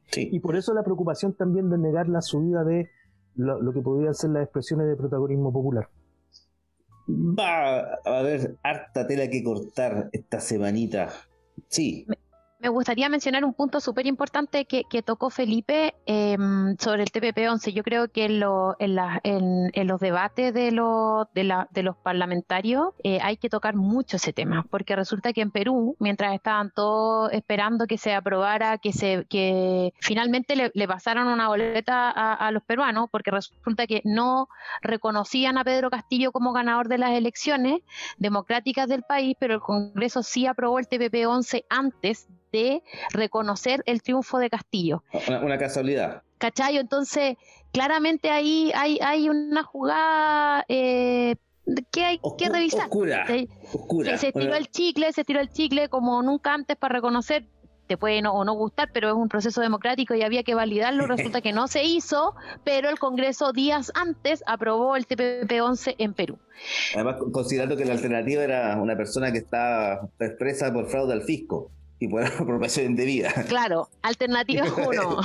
Sí. Y por eso la preocupación también de negar la subida de lo, lo, que podrían ser las expresiones de protagonismo popular. Va a haber harta tela que cortar esta semanita. Sí. Me gustaría mencionar un punto súper importante que, tocó Felipe em, sobre el TPP-11. Yo creo que en, en, los debates de, de, los parlamentarios eh, hay que tocar mucho ese tema, porque resulta que en Perú, mientras estaban todos esperando que se aprobara, que, se, que finalmente le, pasaron una boleta a, a, los peruanos, porque resulta que no reconocían a Pedro Castillo como ganador de las elecciones democráticas del país, pero el Congreso sí aprobó el TPP-11 antes de reconocer el triunfo de Castillo. Una, casualidad. ¿Cachayo? Entonces, claramente ahí hay, hay una jugada eh, que hay que revisar. Oscura. Se, se tiró el chicle, se tiró el chicle como nunca antes para reconocer te puede o no gustar, pero es un proceso democrático y había que validarlo. Resulta que no se hizo, pero el Congreso días antes aprobó el TPP-11 en Perú. Además, considerando que la alternativa era una persona que está expresa por fraude al fisco y por apropiación indebida. Claro, alternativa uno.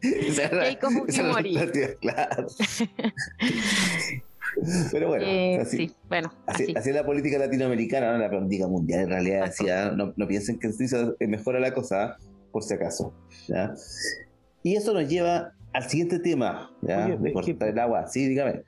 Keiko Fujimori. Claro. Pero bueno, eh, así, sí, bueno así, es la política latinoamericana, no la política mundial. En realidad, decía, no, no, piensen que se mejora la cosa, por si acaso. Y eso nos lleva al siguiente tema, ¿ya? de cortar el agua. Sí, dígame.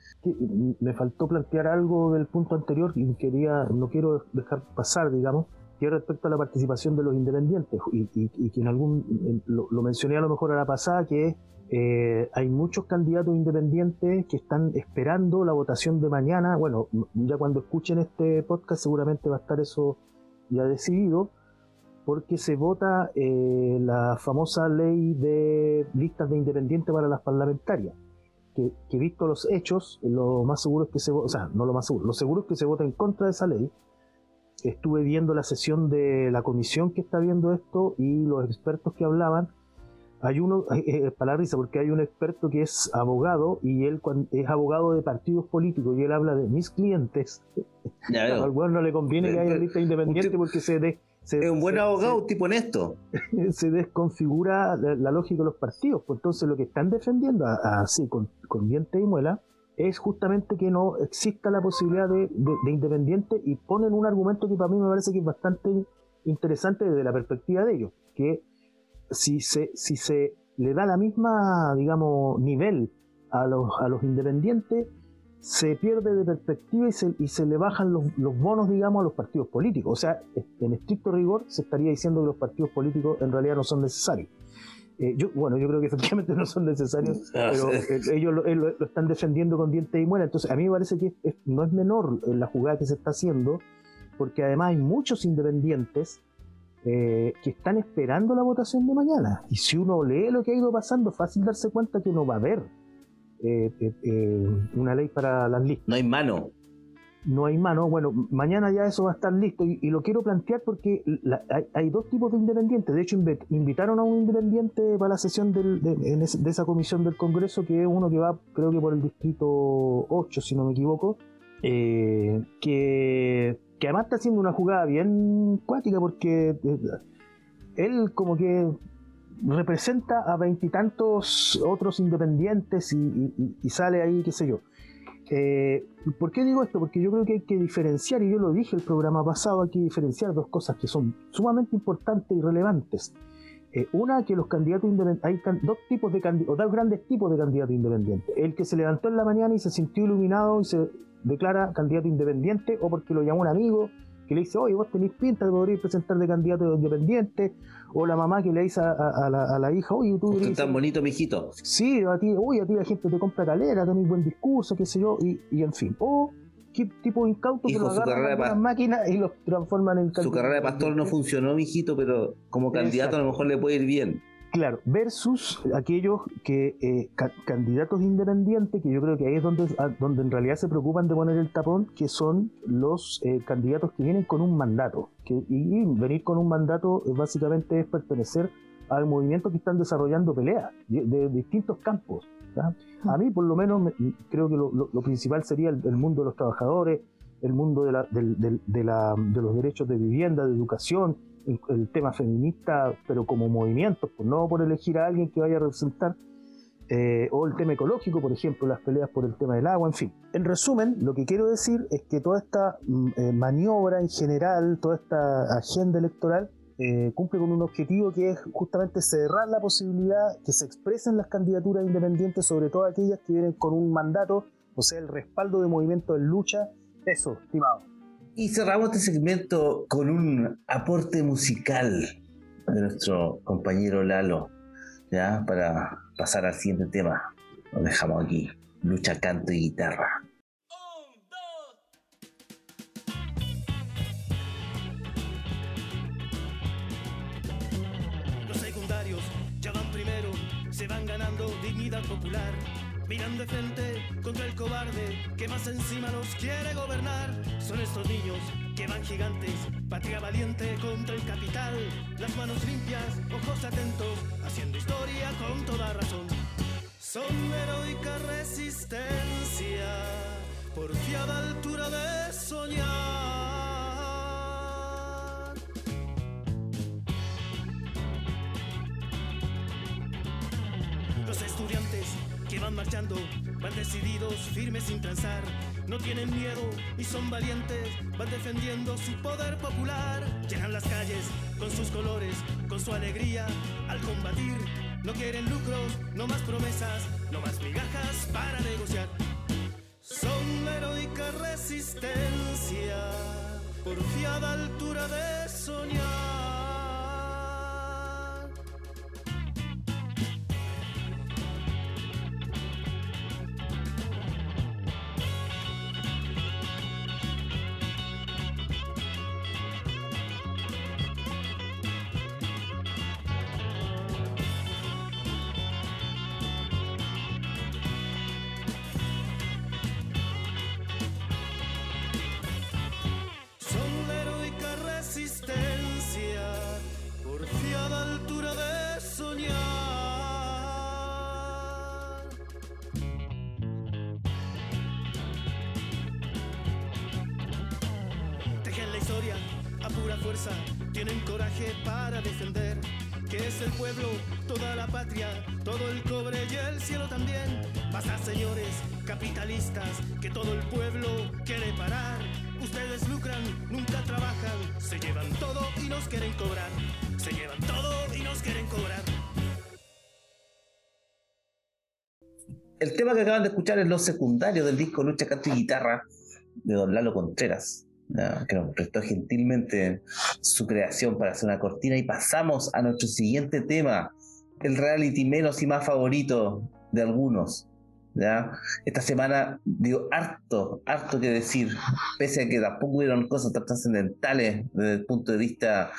Me faltó plantear algo del punto anterior y quería, no quiero dejar pasar, digamos que respecto a la participación de los independientes, y, que en algún, lo, mencioné a lo mejor a la pasada, que eh, hay muchos candidatos independientes que están esperando la votación de mañana. Bueno, ya cuando escuchen este podcast seguramente va a estar eso ya decidido, porque se vota eh, la famosa ley de listas de independientes para las parlamentarias. Que, que, visto los hechos, lo más seguro es que se o sea, no lo más seguro, lo seguro es que se vota en contra de esa ley, estuve viendo la sesión de la comisión que está viendo esto y los expertos que hablaban. Hay uno, eh, eh, para la risa, porque hay un experto que es abogado y él es abogado de partidos políticos y él habla de mis clientes. Al bueno no le conviene que haya lista independiente porque se, de, es un buen abogado, un tipo honesto. Se desconfigura la, lógica de los partidos. Pues entonces lo que están defendiendo así con, con diente y muela es justamente que no exista la posibilidad de, independiente y ponen un argumento que para mí me parece que es bastante interesante desde la perspectiva de ellos, que si se, si se le da la misma, digamos, nivel a los, a los independientes, se pierde de perspectiva y se, y se le bajan los, los, bonos, digamos, a los partidos políticos. O sea, en estricto rigor se estaría diciendo que los partidos políticos en realidad no son necesarios. Eh, yo, bueno, yo creo que efectivamente no son necesarios, ah, pero eh, ellos lo, están defendiendo con dientes y muela. Entonces, a mí me parece que no es menor la jugada que se está haciendo, porque además hay muchos independientes eh, que están esperando la votación de mañana. Y si uno lee lo que ha ido pasando, fácil darse cuenta que no va a haber una ley para las listas. No hay mano no hay mano. Bueno, mañana ya eso va a estar listo y, lo quiero plantear porque hay, dos tipos de independientes. De hecho, invitaron a un independiente para la sesión de, esa comisión del Congreso, que es uno que va, creo que por el distrito 8, si no me equivoco, eh, que, además está haciendo una jugada bien cuática porque eh, él como que representa a veintitantos otros independientes y sale ahí, qué sé yo eh, ¿Por qué digo esto? Porque yo creo que hay que diferenciar, y yo lo dije el programa pasado, hay que diferenciar dos cosas que son sumamente importantes y relevantes. Eh, una, que los candidatos independientes, hay dos tipos de candidatos, dos grandes tipos de candidatos independientes. El que se levantó en la mañana y se sintió iluminado y se declara candidato independiente, o porque lo llamó un amigo, que le dice, oye, vos tenés pinta de poder presentar de candidato independiente, o la mamá que le dice a, la, hija, oye, tú eres tan bonito, mijito. Sí, a ti, uy, a ti la gente te compra calera, tenés buen discurso, qué sé yo, y, y en fin. O qué tipo de incauto que lo agarran las máquinas y los transforman en Su carrera de pastor no funcionó, mijito, pero como candidato a lo mejor le puede ir bien. Claro, versus aquellos que eh, candidatos independientes, que yo creo que ahí es donde, donde en realidad se preocupan de poner el tapón, que son los eh, candidatos que vienen con un mandato. Que, y venir con un mandato básicamente es pertenecer al movimiento que están desarrollando peleas de, distintos campos. A mí, por lo menos, creo que lo, principal sería el, mundo de los trabajadores, el mundo de, la, de, la, de los derechos de vivienda, de educación, el tema feminista, pero como movimiento, pues no por elegir a alguien que vaya a representar, eh, o el tema ecológico, por ejemplo, las peleas por el tema del agua, en fin. En resumen, lo que quiero decir es que toda esta mm, eh, maniobra en general, toda esta agenda electoral, eh, cumple con un objetivo que es justamente cerrar la posibilidad que se expresen las candidaturas independientes, sobre todo aquellas que vienen con un mandato, o sea, el respaldo de movimientos en lucha. Eso, estimado. Y cerramos este segmento con un aporte musical de nuestro compañero Lalo, ya para pasar al siguiente tema. Lo dejamos aquí, lucha, canto y guitarra. Los secundarios ya van primero, se van ganando dignidad popular. Miran de frente contra el cobarde que más encima los quiere gobernar. Son estos niños que van gigantes, patria valiente contra el capital. Las manos limpias, ojos atentos, haciendo historia con toda razón. Son heroica resistencia, porfiada altura de soñar. Los estudiantes que van marchando, van decididos, firmes sin transar. No tienen miedo y son valientes, van defendiendo su poder popular. Llenan las calles con sus colores, con su alegría al combatir. No quieren lucros, no más promesas, no más migajas para negociar. Son heroica resistencia, porfiada altura de soñar. Para defender. Que es el pueblo, toda la patria, todo el cobre y el cielo también. Basta, señores capitalistas, que todo el pueblo quiere parar. Ustedes lucran, nunca trabajan, se llevan todo y nos quieren cobrar. Se llevan todo y nos quieren cobrar. El tema que acaban de escuchar es los secundarios del disco Lucha, Canto y Guitarra de Don Lalo Contreras, que nos prestó gentilmente su creación para hacer una cortina. Y pasamos a nuestro siguiente tema, el reality menos y más favorito de algunos. ¿ya? Esta semana dio harto, harto que decir, pese a que tampoco hubieron cosas tan trascendentales desde el punto de vista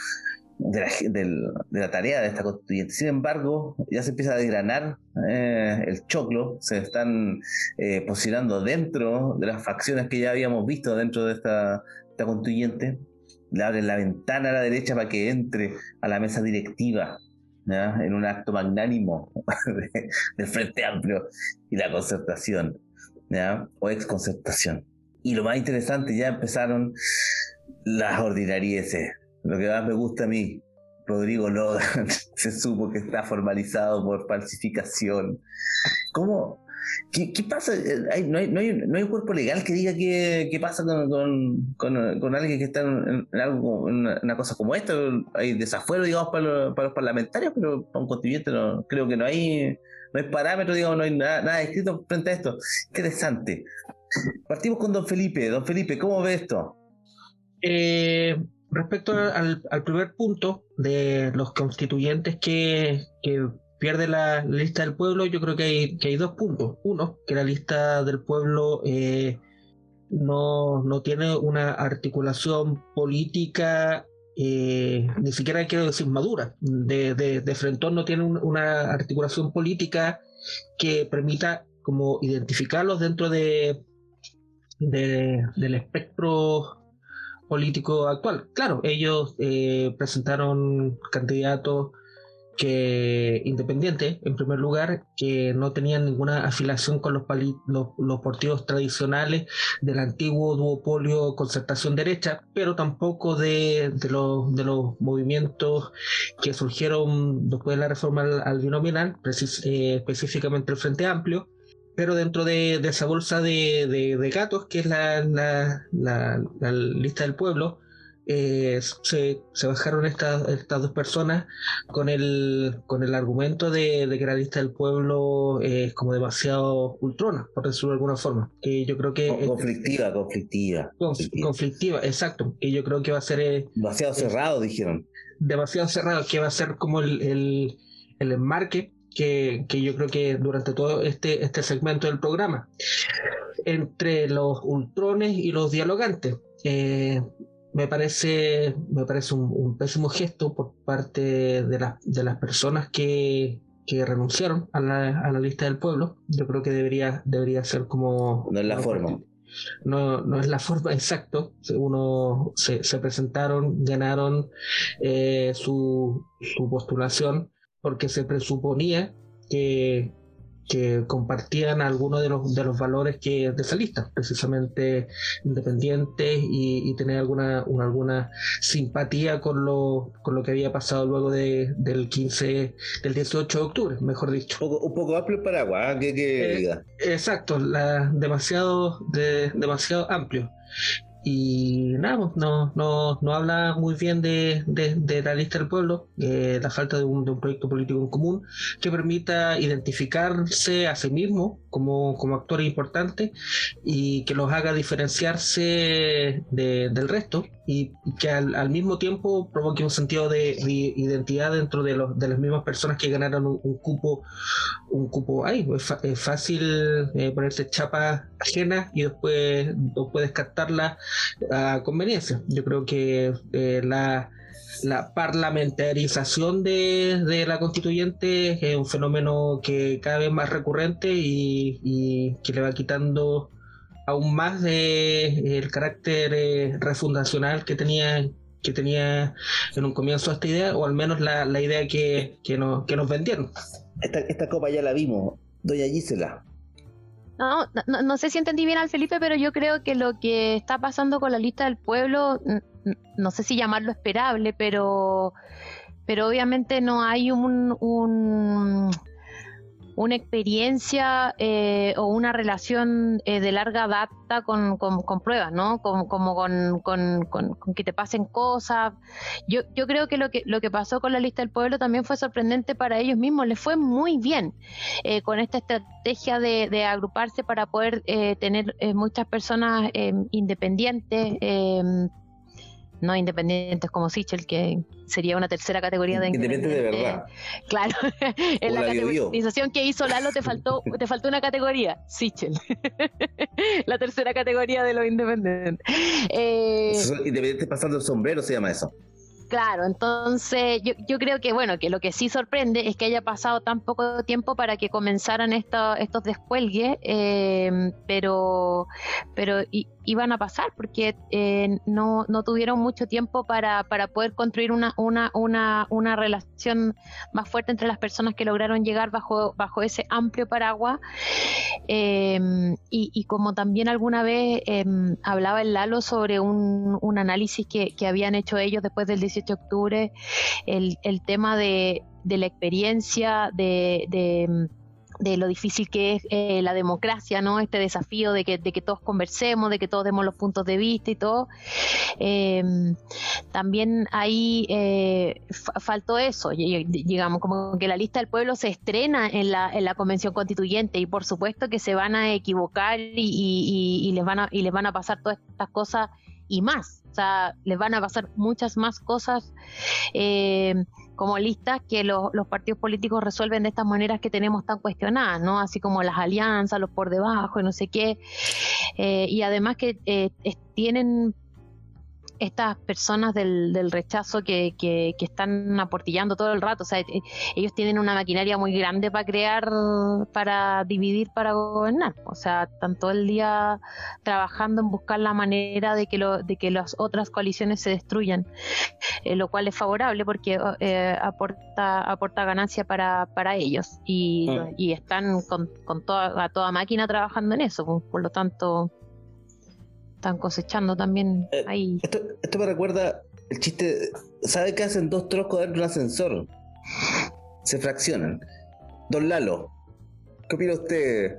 de la, tarea de esta constituyente. Sin embargo, ya se empieza a desgranar eh, el choclo, se están eh, posicionando dentro de las facciones que ya habíamos visto dentro de esta, esta constituyente. Le abren la ventana a la derecha para que entre a la mesa directiva. en un acto magnánimo de- del Frente Amplio y la concertación, ¿ya? o exconcertación. Y lo más interesante, ya empezaron las ordinarieces. Lo que más me gusta a mí, Rodrigo Logan, se supo que está formalizado por falsificación. ¿Cómo? ¿Qué, qué pasa? Eh, no, hay, no, hay, no hay un cuerpo legal que diga qué, qué pasa con, con, con- alguien que está en, algo, en una, cosa como esta. Hay desafuero, digamos, para los, para los parlamentarios, pero para un constituyente no, creo que no hay, no hay parámetro, digamos, no hay nada, nada escrito frente a esto. Interesante. Partimos con don Felipe. Don Felipe, ¿cómo ve esto? Eh, respecto al, al primer punto de los constituyentes que, que pierde la, lista del pueblo, yo creo que hay, que hay dos puntos. Uno, que la lista del pueblo eh, no, no tiene una articulación política, eh, ni siquiera quiero decir madura. De, de, de Frentón no tiene un- una articulación política que permita como identificarlos dentro de, de- del espectro político actual. Claro, ellos eh, presentaron candidatos que independientes, en primer lugar, que no tenían ninguna afiliación con los, los, los partidos tradicionales del antiguo duopolio concertación derecha, pero tampoco de, de los, de los movimientos que surgieron después de la reforma al, al binominal, eh, específicamente el Frente Amplio, pero dentro de, de esa bolsa de- de gatos, que es la, la- la- la lista del pueblo, eh, se, se, bajaron estas, estas dos personas con el, con el argumento de, que la lista del pueblo es como demasiado ultrona, por decirlo de alguna forma. Que yo creo que. Conflictiva, conflictiva. Conflictiva, exacto. Y yo creo que va a ser. Eh, demasiado cerrado, dijeron. Demasiado cerrado, que va a ser como el, el, el enmarque que, que, yo creo que durante todo este, este segmento del programa, entre los ultrones y los dialogantes. Eh, me parece, me parece un, pésimo gesto por parte de, de las personas que, que renunciaron a la, a la, lista del pueblo. Yo creo que debería, debería ser como... No es la forma. No, no es la forma exacto. Uno se, se presentaron, ganaron eh, su, su postulación porque se presuponía que, que compartían algunos de los, de los valores que de esa lista, precisamente independientes y, tener alguna, alguna simpatía con lo, con lo que había pasado luego de, del 15, del 18 de octubre, mejor dicho. Un poco, amplio el paraguas, ¿eh? eh, exacto, la, demasiado, de, demasiado amplio y nada, pues, no, no, no habla muy bien de, de, la lista del pueblo, eh, la falta de un, de un, proyecto político en común que permita identificarse a sí mismo como, como actores importantes y que los haga diferenciarse del resto y que al, mismo tiempo provoque un sentido de, identidad dentro de, los, de las mismas personas que ganaron un, cupo un cupo ahí. Es, fácil eh, ponerse chapa ajena y después, después descartarla a conveniencia. Yo creo que eh, la, la parlamentarización de, de, la constituyente es un fenómeno que cada vez más recurrente y, y que le va quitando aún más de el carácter eh, refundacional que tenía que tenía en un comienzo esta idea, o al menos la, la idea que, que, nos, que nos vendieron. Esta, esta copa ya la vimos, doña Gisela. No, no, no, sé si entendí bien al Felipe, pero yo creo que lo que está pasando con la lista del pueblo, no sé si llamarlo esperable, pero, pero obviamente no hay un, un una experiencia eh, o una relación eh, de larga data con, con, pruebas, ¿no? Como, como con, con, que te pasen cosas. Yo, yo creo que lo, que lo que pasó con la lista del pueblo también fue sorprendente para ellos mismos, les fue muy bien eh, con esta estrategia de, de agruparse para poder tener muchas personas independientes no independientes como Sichel, que sería una tercera categoría de independiente de verdad. claro, en la, categorización que hizo Lalo te faltó, te faltó una categoría, Sichel. la tercera categoría de los independientes. Eh, independientes pasando el sombrero se llama eso. Claro, entonces yo, yo, creo que bueno, que lo que sí sorprende es que haya pasado tan poco tiempo para que comenzaran estos estos descuelgues, eh, pero pero iban a pasar porque eh, no, no tuvieron mucho tiempo para, para poder construir una, una, una, una relación más fuerte entre las personas que lograron llegar bajo, bajo ese amplio paraguas. Eh, y, y, como también alguna vez hablaba el Lalo sobre un, un análisis que, que habían hecho ellos después del 18 de octubre, el, el tema de, de la experiencia, de, de de lo difícil que es eh, la democracia, ¿no? Este desafío de que, de que todos conversemos, de que todos demos los puntos de vista y todo. Em, también ahí eh, faltó eso, digamos, como que la lista del pueblo se estrena en la, en la convención constituyente y por supuesto que se van a equivocar y, y, y les, van a, y les van a pasar todas estas cosas y más. O sea, les van a pasar muchas más cosas eh, como listas que los partidos políticos resuelven de estas maneras que tenemos tan cuestionadas, ¿no? Así como las alianzas, los por debajo y no sé qué. Eh, y además que eh, tienen estas personas del, del rechazo que, que, están aportillando todo el rato. O sea, eh, ellos tienen una maquinaria muy grande para crear, para dividir, para gobernar. O sea, están todo el día trabajando en buscar la manera de que, lo, de que las otras coaliciones se destruyan, eh, lo cual es favorable porque eh, aporta, aporta ganancia para, para ellos y, mm. y están con, con toda, a toda máquina trabajando en eso. por lo tanto están cosechando también eh, ahí. Esto, esto me recuerda el chiste. ¿Sabe que hacen dos trocos dentro de un ascensor? Se fraccionan. Don Lalo, ¿qué opina usted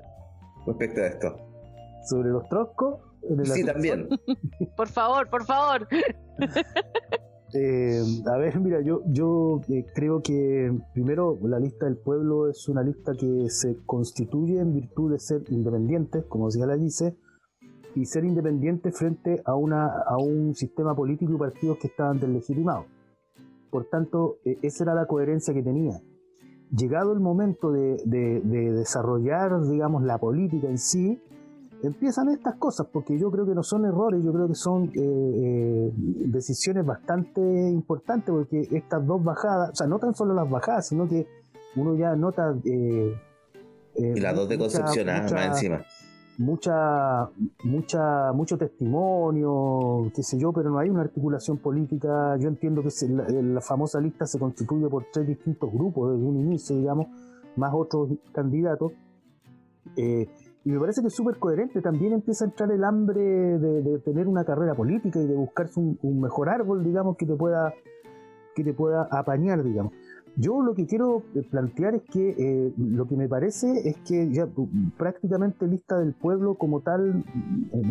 respecto a esto? ¿Sobre los troscos? Sí, también. por favor, por favor. Eh, a ver, mira, yo, yo eh, creo que primero la lista del pueblo es una lista que se constituye en virtud de ser independiente, como decía la dice, y ser independiente frente a, una, a un sistema político y partidos que estaban deslegitimados. Por tanto, eh, esa era la coherencia que tenía. Llegado el momento de, de desarrollar, digamos, la política en sí, empiezan estas cosas, porque yo creo que no son errores, yo creo que son eh, eh, decisiones bastante importantes, porque estas dos bajadas, o sea, no tan solo las bajadas, sino que uno ya nota... Eh, y las dos de Concepción, ah, más encima. Mucha, mucha, mucho testimonio, qué sé yo, pero no hay una articulación política. Yo entiendo que la, famosa lista se constituye por tres distintos grupos desde un inicio, digamos, más otros candidatos. Eh, y me parece que es súper coherente. También empieza a entrar el hambre de, tener una carrera política y de buscarse un, mejor árbol, digamos, que te pueda que te pueda apañar, digamos. Yo lo que quiero eh, plantear es que eh, lo que me parece es que ya prácticamente lista del pueblo como tal eh,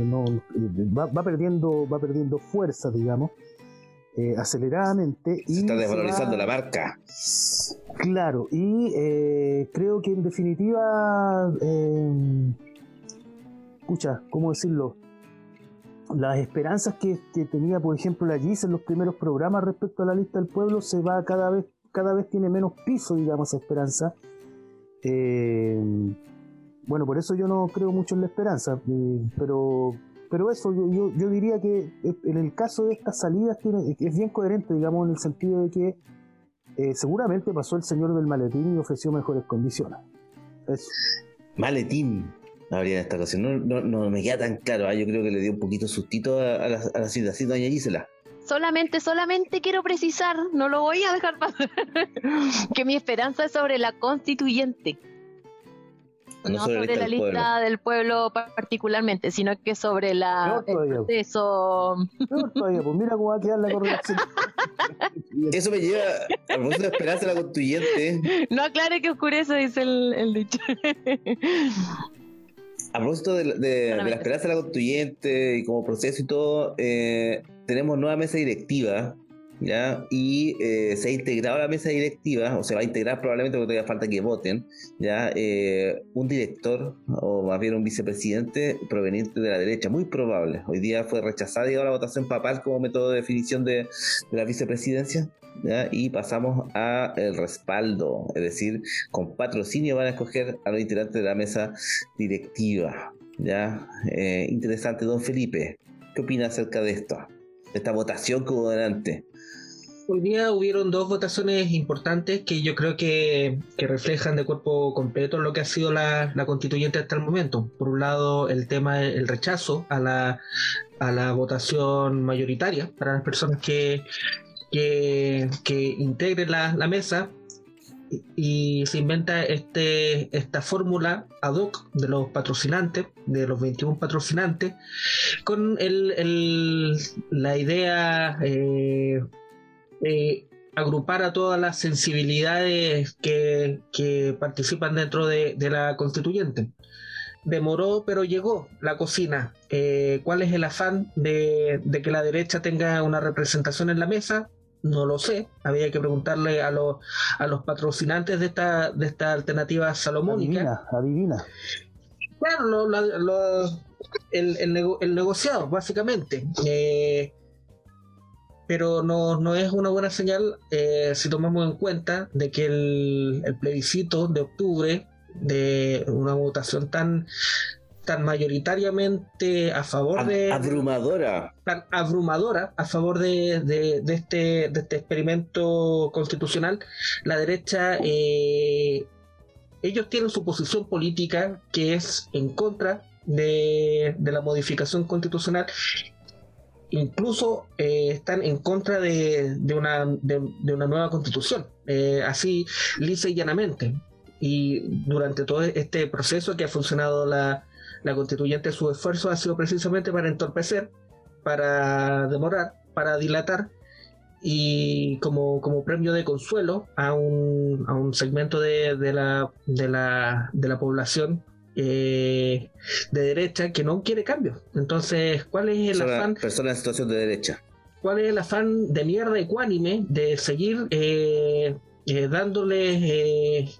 va, perdiendo va perdiendo fuerza, digamos, aceleradamente. Se está desvalorizando la marca. Claro, y creo que en definitiva escucha, ¿cómo decirlo? Las esperanzas que, tenía, por ejemplo, la GIS en los primeros programas respecto a la lista del pueblo se va cada vez, cada vez tiene menos piso, digamos, esperanza. Eh, bueno, por eso yo no creo mucho en la esperanza, eh, pero, pero eso, yo, yo, diría que en el caso de estas salidas tiene, es bien coherente, digamos, en el sentido de que eh, seguramente pasó el señor del maletín y ofreció mejores condiciones. Eso. Maletín habría en esta ocasión. No, no, me queda tan claro. ¿ah? Yo creo que le dio un poquito sustito a, la, a la situación doña Gisela. Solamente, solamente quiero precisar, no lo voy a dejar pasar, que mi esperanza es sobre la constituyente. No, sobre, la lista del pueblo particularmente, sino que sobre la, el proceso. todavía, pues mira cómo va a quedar la correlación. Eso me lleva a de esperanza la constituyente. No aclare que oscurece, dice el, el dicho. A propósito de, la esperanza de la constituyente y como proceso y todo, eh, tenemos nueva mesa directiva, ¿ya? Y eh, se ha integrado a la mesa directiva, o se va a integrar probablemente porque todavía falta que voten, ¿ya? Eh, un director, o más bien un vicepresidente proveniente de la derecha, muy probable. Hoy día fue rechazada la votación papal como método de definición de, de la vicepresidencia, y pasamos a el respaldo, es decir, con patrocinio van a escoger a los integrantes de la mesa directiva. ¿ya? Eh, interesante, don Felipe, ¿qué opina acerca de esto? Esta votación que hubo delante. Hoy día hubieron dos votaciones importantes que yo creo que, reflejan de cuerpo completo lo que ha sido la, constituyente hasta el momento. Por un lado, el tema del rechazo a la, a la votación mayoritaria para las personas que, que, integre la, mesa y, se inventa este, esta fórmula ad hoc de los patrocinantes, de los 21 patrocinantes, con el, la idea eh, de agrupar a todas las sensibilidades que, participan dentro de, la constituyente. Demoró, pero llegó la cocina. Eh, ¿Cuál es el afán de, de que la derecha tenga una representación en la mesa? No lo sé, había que preguntarle a los, a los patrocinantes de esta, de esta alternativa salomónica. Adivina, adivina. Claro, el, el, negociado, básicamente. Eh, pero no, no, es una buena señal eh, si tomamos en cuenta de que el, el, plebiscito de octubre de una votación tan tan mayoritariamente a favor de... Abrumadora. Tan abrumadora a favor de, de, este, de este experimento constitucional, la derecha, eh, ellos tienen su posición política que es en contra de, de la modificación constitucional. Incluso eh, están en contra de, de una, de, una nueva constitución, eh, así lisa y llanamente. Y durante todo este proceso que ha funcionado la, la constituyente su esfuerzo ha sido precisamente para entorpecer, para demorar, para dilatar y como, como premio de consuelo a un, a un segmento de, de, la, de, la, de la población eh, de derecha que no quiere cambio. Entonces, ¿cuál es el Persona- afán? Persona en situación de derecha. ¿Cuál es el afán de mierda ecuánime de seguir eh, eh, dándole eh,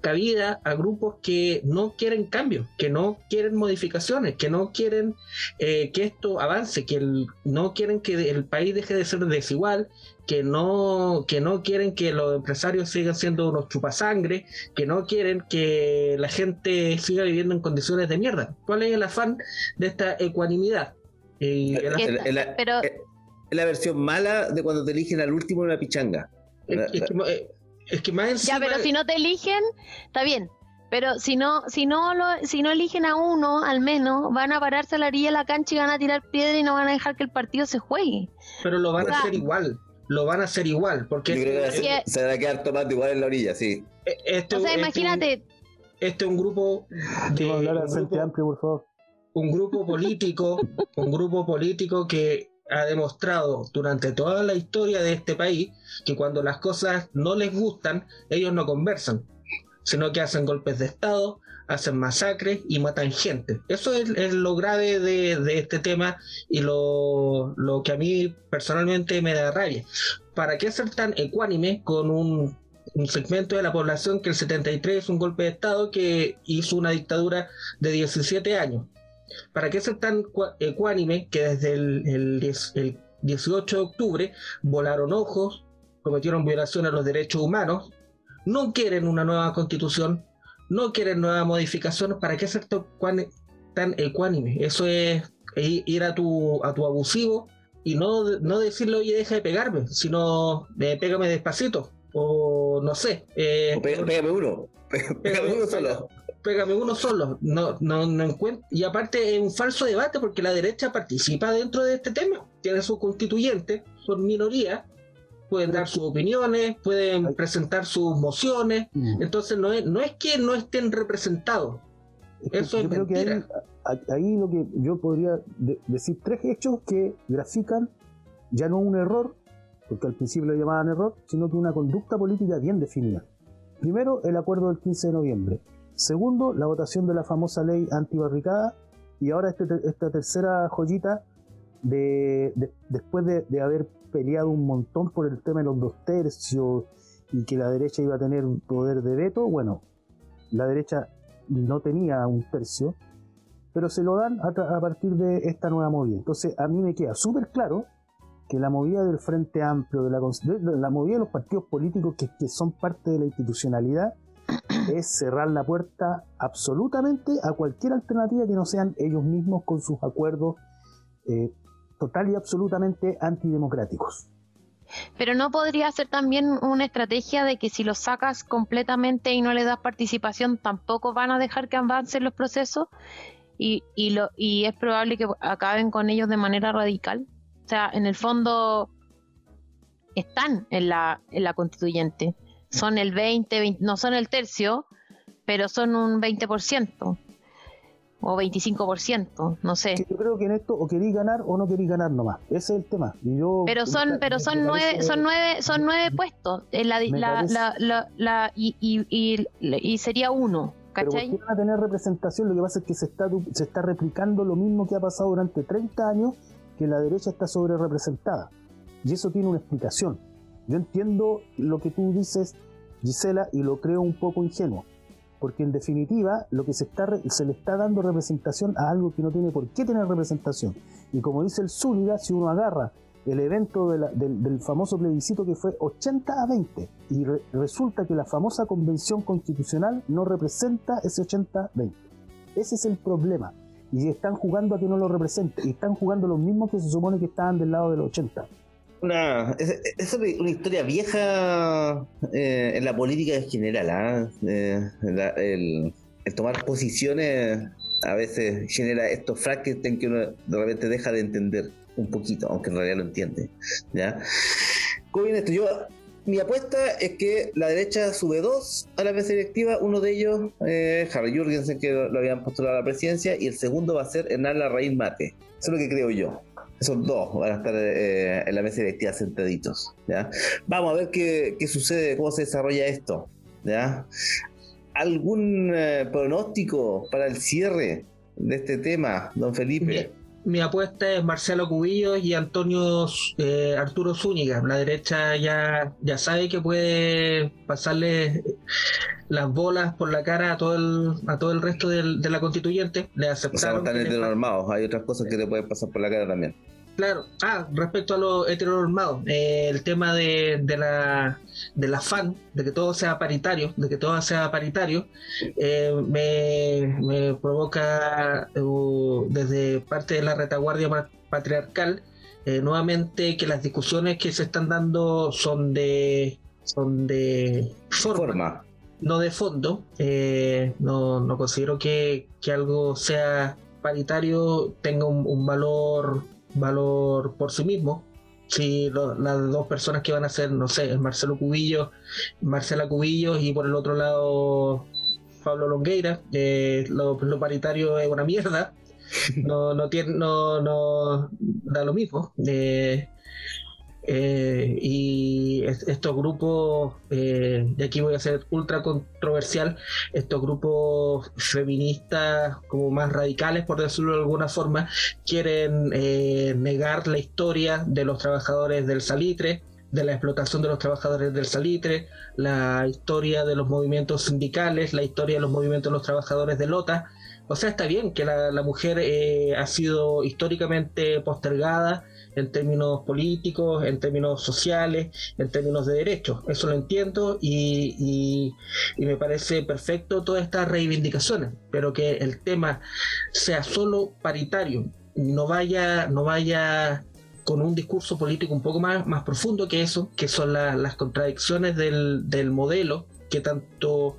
cabida a grupos que no quieren cambio, que no quieren modificaciones, que no quieren eh, que esto avance, que el- no quieren que el país deje de ser desigual, que no, que no quieren que los empresarios sigan siendo unos chupasangre, que no quieren que la gente siga viviendo en condiciones de mierda. ¿Cuál es el afán de esta ecuanimidad? Eh, el Que El- está- el- pero eh, Es la versión mala de cuando te eligen al último en una pichanga. Es, es que, eh, es que más encima, ya, pero si no te eligen, está bien. Pero si no, si no lo, si no eligen a uno, al menos, van a pararse a la orilla de la cancha y van a tirar piedra y no van a dejar que el partido se juegue. pero lo van a hacer igual. Lo van a hacer igual. Porque Yo creo que este, Es que- se, van a quedar tomando igual en la orilla, sí. este- O sea, este- imagínate, Este es un grupo de Vamos a hablar un al Frente grupo, Amplio, por favor. un grupo político, un grupo político que ha demostrado durante toda la historia de este país que cuando las cosas no les gustan, ellos no conversan, sino que hacen golpes de Estado, hacen masacres y matan gente. Eso es, es lo grave de, este tema y lo, lo que a mí personalmente me da rabia. ¿Para qué ser tan ecuánime con un, un segmento de la población que el 73 es un golpe de Estado que hizo una dictadura de 17 años? ¿Para qué ser tan ecuánime que desde el, el diez- el 18 de octubre volaron ojos, cometieron violaciones a los derechos humanos, no quieren una nueva constitución, no quieren nuevas modificaciones? ¿Para qué ser tan, ecuánime? Eso es ir a tu, a tu abusivo y no, no decirle, oye, deja de pegarme, sino eh, pégame despacito. O no sé. eh, O Pégame uno. Pégame uno solo. Pégame uno solo. No, no, no encuentro. Y aparte es un falso debate porque la derecha participa dentro de este tema. Tiene sus constituyentes, son minorías, pueden dar sus opiniones, pueden presentar sus mociones. Mm. Entonces no es, no es que no estén representados. Eso yo es creo que ahí, ahí lo que yo podría de- decir tres hechos que grafican ya no un error, porque al principio lo llamaban error, sino que una conducta política bien definida. Primero, el acuerdo del 15 de noviembre. Segundo, la votación de la famosa ley antibarricada. Y ahora este te- esta tercera joyita de, de- después de, de haber peleado un montón por el tema de los dos tercios y que la derecha iba a tener un poder de veto, bueno, la derecha no tenía un tercio, pero se lo dan a, partir de esta nueva movida. Entonces, a mí me queda súper claro que la movida del Frente Amplio, de la, de- la movida de los partidos políticos que son parte de la institucionalidad, es cerrar la puerta absolutamente a cualquier alternativa que no sean ellos mismos con sus acuerdos eh, total y absolutamente antidemocráticos. pero no podría ser también una estrategia de que si los sacas completamente y no le das participación, tampoco van a dejar que avancen los procesos y, y es probable que acaben con ellos de manera radical. O sea, en el fondo están en la, en la constituyente. Son el 20, 20 no son el tercio, pero son un 20% o 25%, no sé. Yo creo que en esto o queréis ganar o no queréis ganar nomás. Ese es el tema. Y yo, Pero son, me- pero son nueve, parece- son nueve, son nueve puestos. En la, la, la, la, y, y, y, y sería uno, Pero ¿por ¿cachai? qué van a tener representación? Lo que pasa es que se está, se está replicando lo mismo que ha pasado durante 30 años, que la derecha está sobre representada. Y eso tiene una explicación. Yo entiendo lo que tú dices, Gisela, y lo creo un poco ingenuo. Porque en definitiva, lo que se, está, se le está dando representación a algo que no tiene por qué tener representación. Y como dice el Zúñiga, si uno agarra el evento del, famoso plebiscito que fue 80 a 20 y re- resulta que la famosa convención constitucional no representa ese 80 a 20. Ese es el problema. Y están jugando a que no lo represente. Y están jugando los mismos que se supone que estaban del lado del 80. Una, es, es una historia vieja eh, en la política en general. ¿ah? Eh, la- el, tomar posiciones a veces genera estos Frankenstein que uno de repente deja de entender un poquito, aunque en realidad lo entiende. ¿ya? ¿Cómo viene esto? Yo, mi apuesta es que la derecha sube dos a la mesa directiva. Uno de ellos, eh, Harry Jurgensen, que lo, lo habían postulado a la presidencia, y el segundo va a ser Hernán Larraín Mate. Eso es lo que creo yo. Esos dos van a estar eh, en la mesa directiva sentaditos. ¿ya? Vamos a ver qué, qué sucede, cómo se desarrolla esto. ¿ya? ¿Algún eh, pronóstico para el cierre de este tema, don Felipe? mi apuesta es Marcelo Cubillos y Antonio eh, Arturo Zúñiga. La derecha ya, ya sabe que puede pasarle las bolas por la cara a todo el, a todo el resto del, de la constituyente. Le aceptaron. O sea, están heteronormados, hay otras cosas que te pueden pasar por la cara también. Claro, ah, respecto a los heteronormados, eh, el tema de, de, la, del afán de que todo sea paritario, de que todo sea paritario, eh, me, me, provoca uh, desde parte de la retaguardia patriarcal eh, nuevamente que las discusiones que se están dando son de son de forma, no de fondo. no, no considero que, que, algo sea paritario tenga un, un valor valor por sí mismo. Si las dos personas que van a ser, no sé, Marcelo Cubillo, Marcela Cubillo y por el otro lado Pablo Longueira, eh, lo, paritario es una mierda, no, no, tiene, no, no da lo mismo. Eh, eh, y estos grupos, eh, y aquí voy a ser ultra controversial, estos grupos feministas como más radicales, por decirlo de alguna forma, quieren eh, negar la historia de los trabajadores del salitre, de la explotación de los trabajadores del salitre, la historia de los movimientos sindicales, la historia de los movimientos de los trabajadores de Lota. O sea, está bien que la, la mujer ha sido históricamente postergada, en términos políticos, en términos sociales, en términos de derechos. Eso lo entiendo y, me parece perfecto todas estas reivindicaciones, pero que el tema sea solo paritario, no vaya, no vaya con un discurso político un poco más, más profundo que eso, que son las contradicciones del, del, modelo que tanto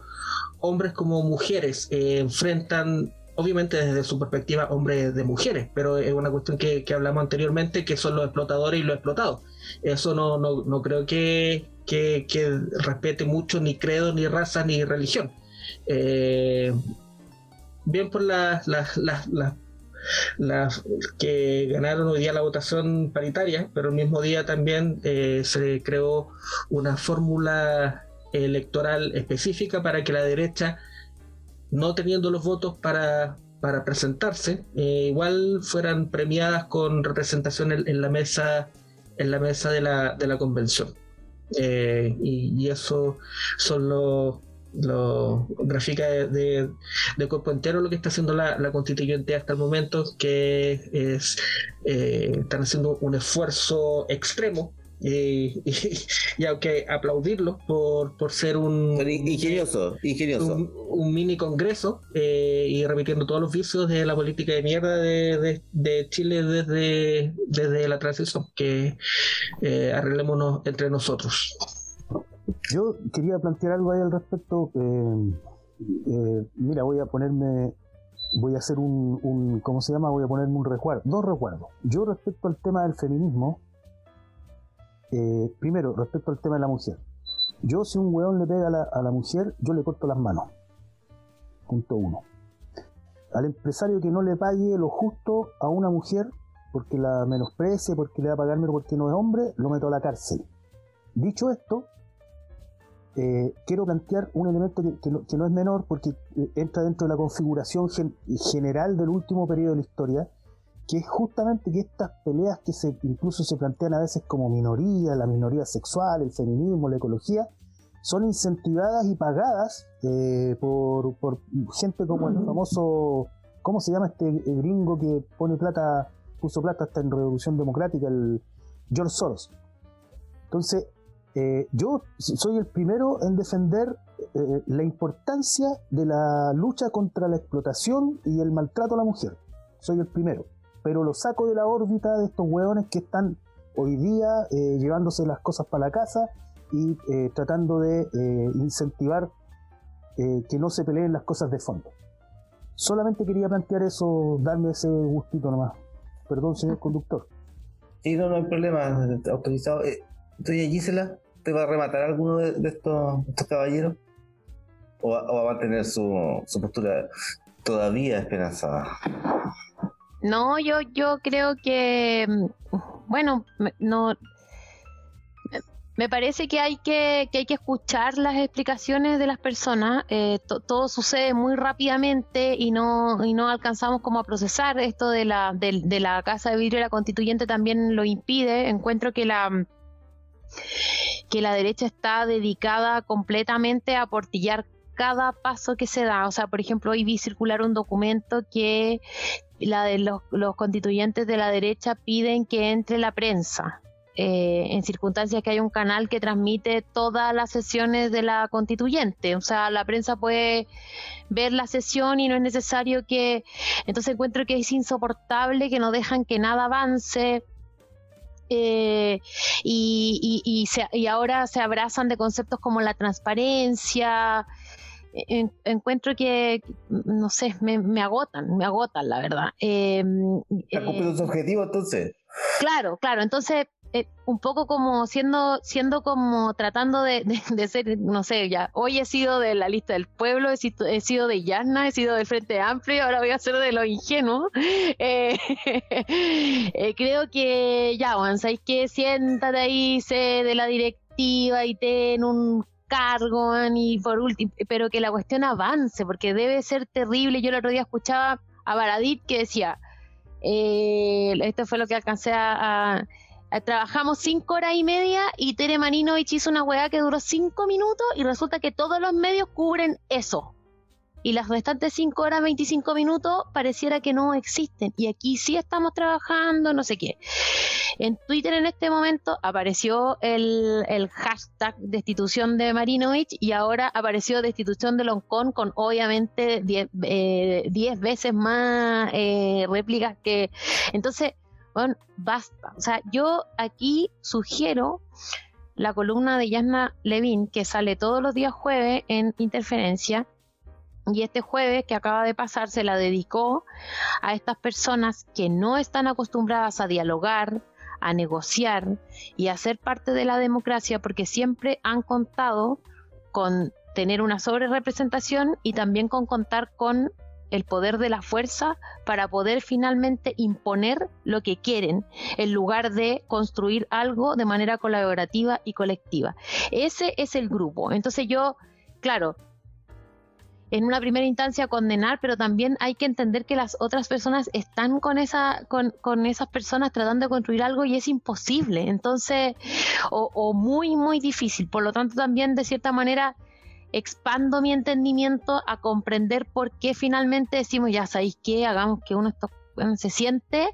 hombres como mujeres eh, enfrentan obviamente desde su perspectiva hombres de mujeres, pero es una cuestión que, hablamos anteriormente, que son los explotadores y los explotados. Eso no, no, creo que, que, respete mucho ni credo, ni raza, ni religión. Eh, bien por las, las, que ganaron hoy día la votación paritaria, pero el mismo día también eh, se creó una fórmula electoral específica para que la derecha no teniendo los votos para, para presentarse, eh, igual fueran premiadas con representación en, la mesa en la mesa de la, de la convención. Eh, y, eso son los lo grafica de, de, cuerpo entero lo que está haciendo la, la constituyente hasta el momento, que es eh, están haciendo un esfuerzo extremo y, y, aunque aplaudirlo por, por ser un ingenioso, ingenioso. Un, mini congreso eh, y repitiendo todos los vicios de la política de mierda de, de, Chile desde, desde la transición, que eh, arreglémonos entre nosotros. Yo quería plantear algo ahí al respecto. Eh, eh, mira, voy a ponerme voy a hacer un, un, ¿cómo se llama? Voy a ponerme un recuerdo, dos recuerdos. Yo respecto al tema del feminismo, eh, primero, respecto al tema de la mujer. Yo, si un weón le pega a la, mujer, yo le corto las manos. Punto uno. Al empresario que no le pague lo justo a una mujer, porque la menosprecie, porque le va a pagarme porque no es hombre, lo meto a la cárcel. Dicho esto, eh, quiero plantear un elemento que, no, es menor porque eh, entra dentro de la configuración general del último periodo de la historia, que es justamente que estas peleas que se incluso se plantean a veces como minoría, la minoría sexual, el feminismo, la ecología, son incentivadas y pagadas eh, por, gente como el famoso, ¿cómo se llama este gringo que pone plata, puso plata hasta en Revolución Democrática, el George Soros? Entonces, eh, yo soy el primero en defender eh, la importancia de la lucha contra la explotación y el maltrato a la mujer. Soy el primero pero lo saco de la órbita de estos hueones que están hoy día eh, llevándose las cosas para la casa y eh, tratando de eh, incentivar que no se peleen las cosas de fondo. Solamente quería plantear eso, darme ese gustito nomás. Perdón, señor conductor. Sí, no, no hay problema, autorizado. Doña Gisela, ¿te va a rematar alguno de, estos, caballeros? ¿O va, a mantener su, su postura todavía esperanzada? No, yo, yo creo que, mm, bueno, no, me parece que hay que, que hay que escuchar las explicaciones de las personas. Eh, todo sucede muy rápidamente y no, y no alcanzamos como a procesar esto de la, de, la casa de vidrio. La constituyente también lo impide. Encuentro que la que la derecha está dedicada completamente a portillar cada paso que se da. O sea, por ejemplo, hoy vi circular un documento que la de los, constituyentes de la derecha piden que entre la prensa. Eh, en circunstancias que hay un canal que transmite todas las sesiones de la constituyente. O sea, la prensa puede ver la sesión y no es necesario que... Entonces encuentro que es insoportable, que no dejan que nada avance. Eh, y, y, ahora se abrazan de conceptos como la transparencia. Encuentro que, no sé, me, agotan, me agotan, la verdad. Eh, ¿Está cumpliendo su objetivo entonces? Claro, claro. Entonces, eh, un poco como siendo, siendo como tratando de, ser, no sé, ya, hoy he sido de la lista del pueblo, he sido, de Yasna, he sido del Frente Amplio, ahora voy a ser de los ingenuos. Eh, eh, creo que ya, Juan, ¿sabes que Siéntate ahí, sé de la directiva y ten un cargo, y por último, pero que la cuestión avance, porque debe ser terrible. Yo el otro día escuchaba a Baradit que decía, esto fue lo que alcancé a eh, trabajamos cinco horas y media y Tere Marinovich hizo una weá que duró cinco minutos y resulta que todos los medios cubren eso. Y las restantes cinco horas, 25 minutos, pareciera que no existen. Y aquí sí estamos trabajando, no sé qué. En Twitter en este momento apareció el, hashtag destitución de Marinovich y ahora apareció destitución de Loncón con obviamente 10 eh, veces más eh, réplicas que... Entonces, basta. O sea, yo aquí sugiero la columna de Yasna Levin, que sale todos los días jueves en Interferencia. Y este jueves que acaba de pasar se la dedicó a estas personas que no están acostumbradas a dialogar, a negociar y a ser parte de la democracia porque siempre han contado con tener una sobrerepresentación y también con contar con el poder de la fuerza para poder finalmente imponer lo que quieren en lugar de construir algo de manera colaborativa y colectiva. Ese es el grupo. Entonces yo, claro, en una primera instancia condenar, pero también hay que entender que las otras personas están con esa, con, con esas personas tratando de construir algo y es imposible. Entonces, o, o muy, muy difícil. Por lo tanto, también de cierta manera expando mi entendimiento a comprender por qué finalmente decimos, ya sabéis qué, hagamos que uno se siente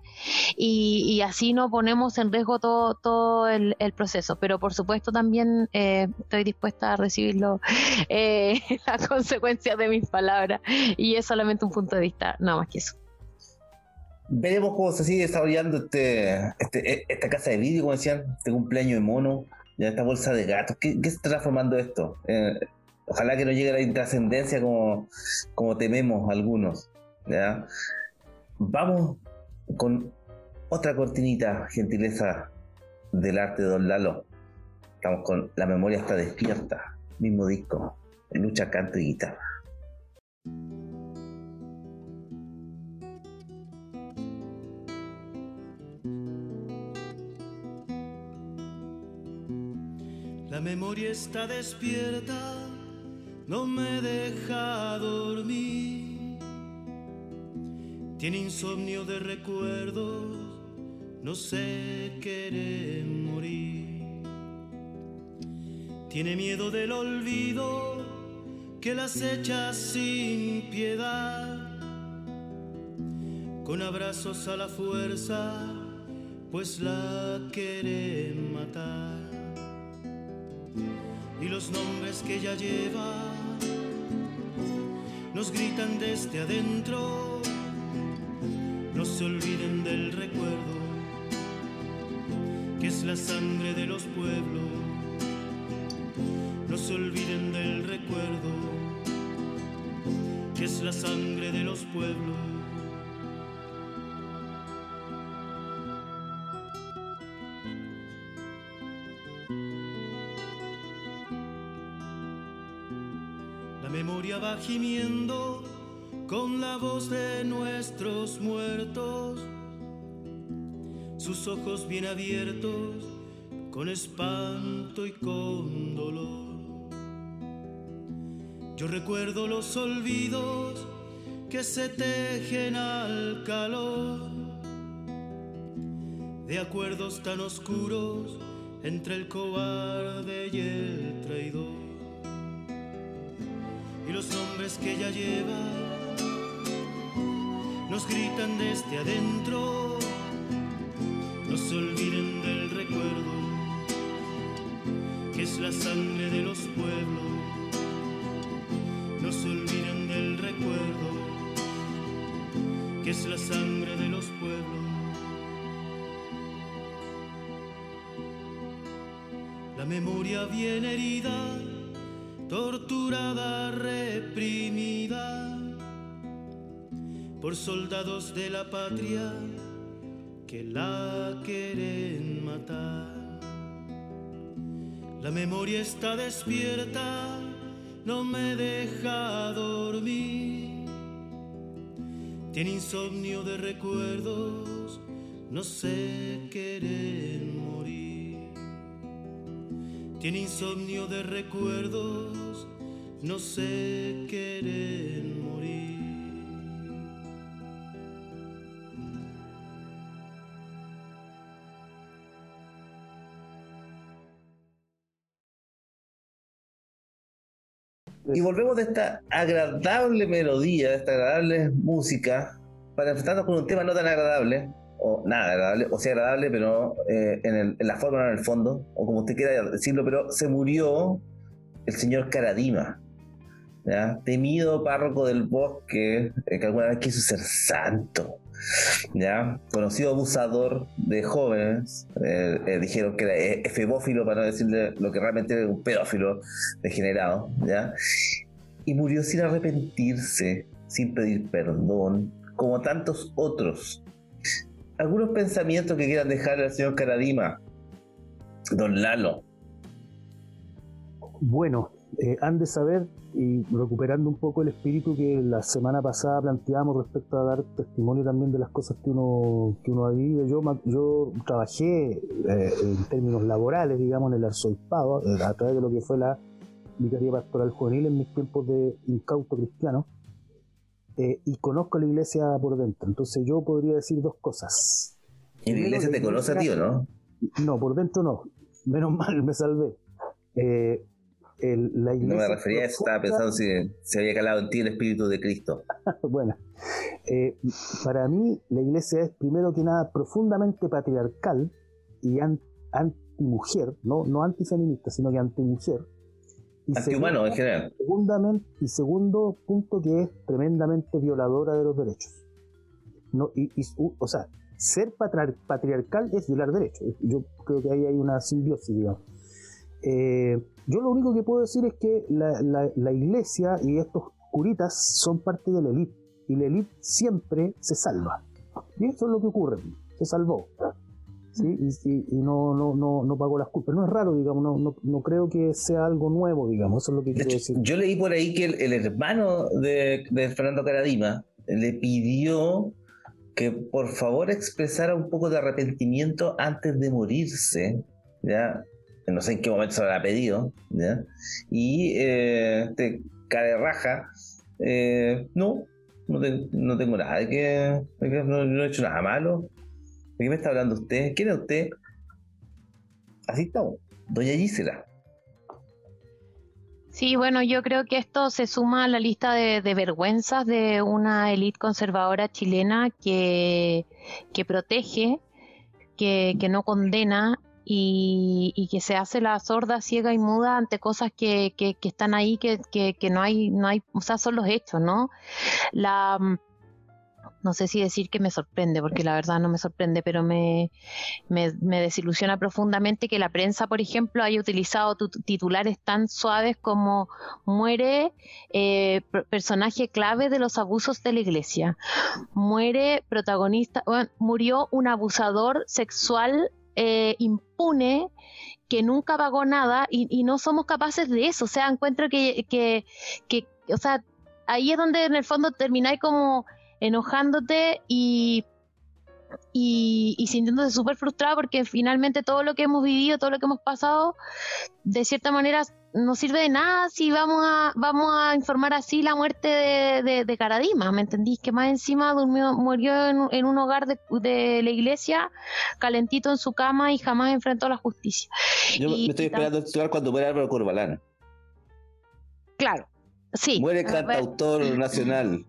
y, así no ponemos en riesgo todo, todo el, proceso. Pero por supuesto también eh, estoy dispuesta a recibirlo eh, las consecuencias de mis palabras y es solamente un punto de vista, nada más que eso. Veremos cómo se sigue desarrollando este, este e, esta casa de vídeo, como decían, este cumpleaños de mono, ya esta bolsa de gatos. ¿Qué, se está transformando esto? Eh, Ojalá que no llegue la intrascendencia como, como tememos algunos. Vamos con otra cortinita, gentileza del arte de Don Lalo. Estamos con La memoria está despierta, mismo disco, lucha, canto y guitarra. La memoria está despierta no me deja dormir. Tiene insomnio de recuerdos, no se quiere morir. Tiene miedo del olvido que las echa sin piedad. Con abrazos a la fuerza, pues la quiere matar. Y los nombres que ella lleva nos gritan desde adentro, no se olviden del recuerdo, que es la sangre de los pueblos, no se olviden del recuerdo, que es la sangre de los pueblos. va gimiendo con la voz de nuestros muertos, sus ojos bien abiertos con espanto y con dolor. Yo recuerdo los olvidos que se tejen al calor de acuerdos tan oscuros entre el cobarde y el traidor. Y los nombres que ella lleva nos gritan desde adentro, no se olviden del recuerdo, que es la sangre de los pueblos, no se olviden del recuerdo, que es la sangre de los pueblos. La memoria bien herida, torturada, reprimida por soldados de la patria que la quieren matar. La memoria está despierta, no me deja dormir. Tiene insomnio de recuerdos, no sé querer morir. Tiene insomnio de recuerdos, no sé querer morir. Y volvemos de esta agradable melodía, de esta agradable música, para enfrentarnos con un tema no tan agradable, o nada agradable, o sea agradable, pero eh, en, el- en la forma, no en el fondo, o como usted quiera decirlo, pero se murió el señor Caradima, ¿ya? temido párroco del bosque, eh, que alguna vez quiso ser santo, ¿ya? conocido abusador de jóvenes, eh, eh, dijeron que era eh, efebófilo, para no decirle lo que realmente era un pedófilo degenerado, ¿ya? y murió sin arrepentirse, sin pedir perdón, como tantos otros. Algunos pensamientos que quieran dejar al señor Caradima, don Lalo. Bueno, eh, han de saber, y recuperando un poco el espíritu que la semana pasada planteábamos respecto a dar testimonio también de las cosas que uno, que uno ha vivido. Yo, yo trabajé eh, en términos laborales, digamos, en el arzobispado, eh, a través de lo que fue la Vicaría Pastoral Juvenil en mis tiempos de incauto cristiano, eh, y conozco la iglesia por dentro. Entonces yo podría decir dos cosas. Y la iglesia te conoce a ti, ¿o no? No, por dentro no. Menos mal, me salvé. Eh, el- la No me refería a estaba pensando si se había calado en ti el espíritu de Cristo. Bueno, eh, para mí la iglesia es primero que nada profundamente patriarcal y an- antimujer, no, no antifeminista, sino que antimujer. Antihumano en general. segundamente, y segundo punto que es tremendamente violadora de los derechos. No, y, o sea, ser patriar- patriarcal es violar derechos. Yo creo que ahí hay una simbiosis, digamos. Eh, yo lo único que puedo decir es que la, la- la iglesia y estos curitas son parte de la élite. Y la élite siempre se salva. Y eso es lo que ocurre. Se salvó. ¿sí? Y, y- y no, no, no, no pagó las culpas. No es raro, digamos. No, no, no creo que sea algo nuevo, digamos. Eso es lo que De quiero hecho, decir. yo leí por ahí que el, el hermano de, de Fernando Caradima le pidió que por favor expresara un poco de arrepentimiento antes de morirse, ¿ya? No sé en qué momento se lo habrá pedido. Y eh, cara de raja, eh, no, no, te- no tengo nada, de que, no he hecho nada malo. ¿De qué me está hablando usted? ¿Quién es usted? Así estamos, doña Gisela. Sí, bueno, yo creo que esto se suma a la lista de, de vergüenzas de una élite conservadora chilena que, que protege, que, que no condena y, y que se hace la sorda, ciega y muda ante cosas que, que, están ahí, que, que, no hay, no hay, o sea, son los hechos, ¿no? La mm, no sé si decir que me sorprende, porque la verdad no me sorprende, pero me, me, desilusiona profundamente que la prensa, por ejemplo, haya utilizado tu- titulares tan suaves como muere eh, per- personaje clave de los abusos de la iglesia, muere protagonista, bueno, murió un abusador sexual eh, impune que nunca pagó nada y, y no somos capaces de eso, o sea, encuentro que, que, que, o sea, ahí es donde en el fondo termináis como enojándote y, y, y sintiéndose súper frustrada porque finalmente todo lo que hemos vivido, todo lo que hemos pasado, de cierta manera no sirve de nada si vamos a, vamos a informar así la muerte de, de, Caradima, ¿me entendís? Que más encima durmió, murió en, un hogar de, de, la iglesia, calentito en su cama y jamás enfrentó la justicia. Yo me estoy esperando actuar cuando muere Álvaro Corbalán. Claro, sí. Muere cantautor nacional.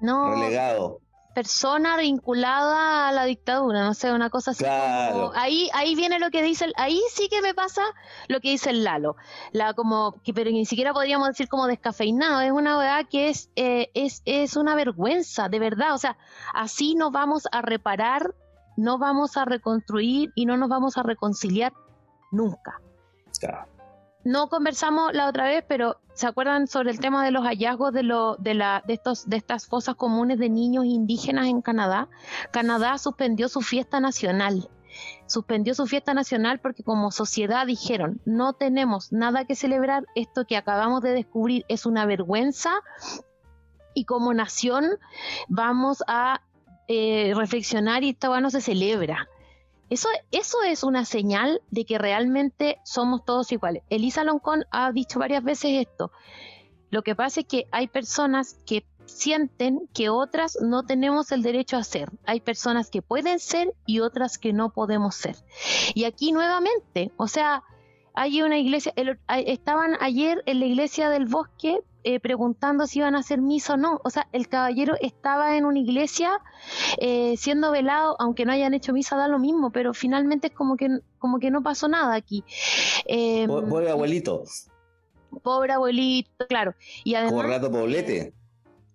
No. Relegado persona vinculada a la dictadura, no sé, una cosa así. ahí, ahí viene lo que dice, ahí sí que me pasa lo que dice el Lalo, la como que pero ni siquiera podríamos decir como descafeinado, es una verdad que es, eh, es, es una vergüenza, de verdad, o sea, así no vamos a reparar, no vamos a reconstruir y no nos vamos a reconciliar nunca. No conversamos la otra vez, pero ¿Se acuerdan sobre el tema de los hallazgos de, de, la, de, estos, de estas fosas comunes de niños indígenas en Canadá? Canadá suspendió su fiesta nacional. Suspendió su fiesta nacional porque como sociedad dijeron, no tenemos nada que celebrar, esto que acabamos de descubrir es una vergüenza y como nación vamos a eh, reflexionar y esta no se celebra. Eso, eso es una señal de que realmente somos todos iguales. Elisa Loncón ha dicho varias veces esto. Lo que pasa es que hay personas que sienten que otras no tenemos el derecho a ser. Hay personas que pueden ser y otras que no podemos ser. Y aquí nuevamente, o sea, hay una iglesia, estaban ayer en la iglesia del bosque eh, preguntando si iban a hacer misa o no. O sea, el caballero estaba en una iglesia eh, siendo velado, aunque no hayan hecho misa, da lo mismo, pero finalmente es como que, como que no pasó nada aquí. Eh, pobre abuelito. Pobre abuelito, claro. Y además, como rato poblete.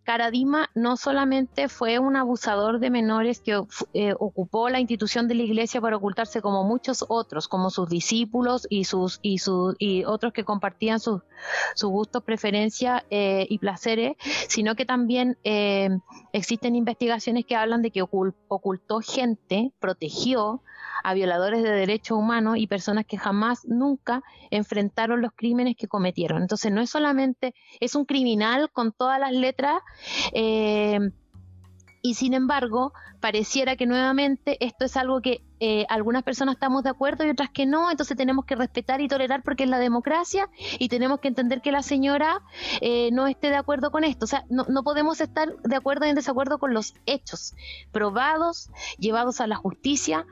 Caradima no solamente fue un abusador de menores que eh, ocupó la institución de la iglesia para ocultarse como muchos otros, como sus discípulos y sus y y otros que compartían sus sus gustos, preferencias eh, y placeres, sino que también eh, existen investigaciones que hablan de que ocultó gente, protegió a violadores de derechos humanos y personas que jamás, nunca enfrentaron los crímenes que cometieron. Entonces no es solamente, es un criminal con todas las letras. Eh, y sin embargo, pareciera que nuevamente esto es algo que eh, algunas personas estamos de acuerdo y otras que no, entonces tenemos que respetar y tolerar porque es la democracia y tenemos que entender que la señora eh, no esté de acuerdo con esto. O sea, no, no podemos estar de acuerdo y en desacuerdo con los hechos probados, llevados a la justicia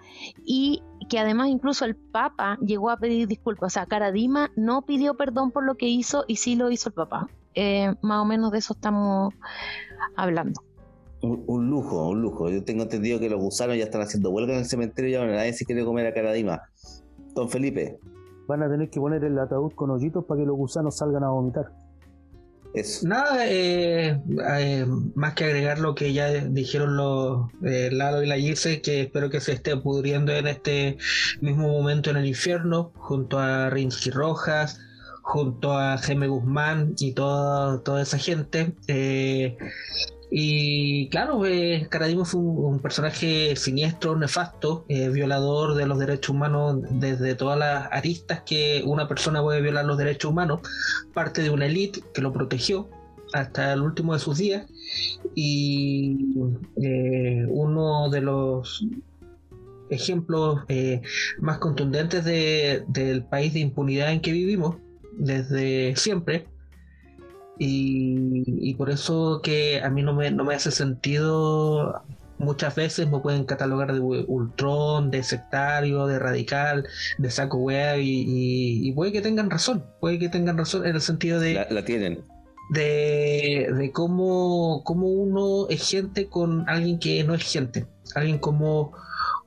y que además incluso el Papa llegó a pedir disculpas. O sea, Caradima no pidió perdón por lo que hizo y sí lo hizo el Papa. Eh, más o menos de eso estamos hablando. Un, lujo, un lujo. Yo tengo entendido que los gusanos ya están haciendo huelga en el cementerio y ahora nadie se quiere comer a Caradima. Don Felipe. Van a tener que poner el ataúd con hoyitos para que los gusanos salgan a vomitar. Eso. Nada, eh, eh, más que agregar lo que ya dijeron los eh, Lalo y la Gise, que espero que se esté pudriendo en este mismo momento en el infierno, junto a Rinsky Rojas, junto a Jaime Guzmán y toda, toda esa gente. Eh, y claro, eh, Caradimo fue un, personaje siniestro, nefasto, eh, violador de los derechos humanos desde todas las aristas que una persona puede violar los derechos humanos, parte de una élite que lo protegió hasta el último de sus días y eh, uno de los ejemplos más contundentes del país de impunidad en que vivimos desde siempre y, por eso que a mí no me, no me hace sentido muchas veces me pueden catalogar de ultrón, de sectario, de radical, de saco web y, puede que tengan razón, puede que tengan razón en el sentido de... La, tienen. De, de cómo, cómo, uno es gente con alguien que no es gente, alguien como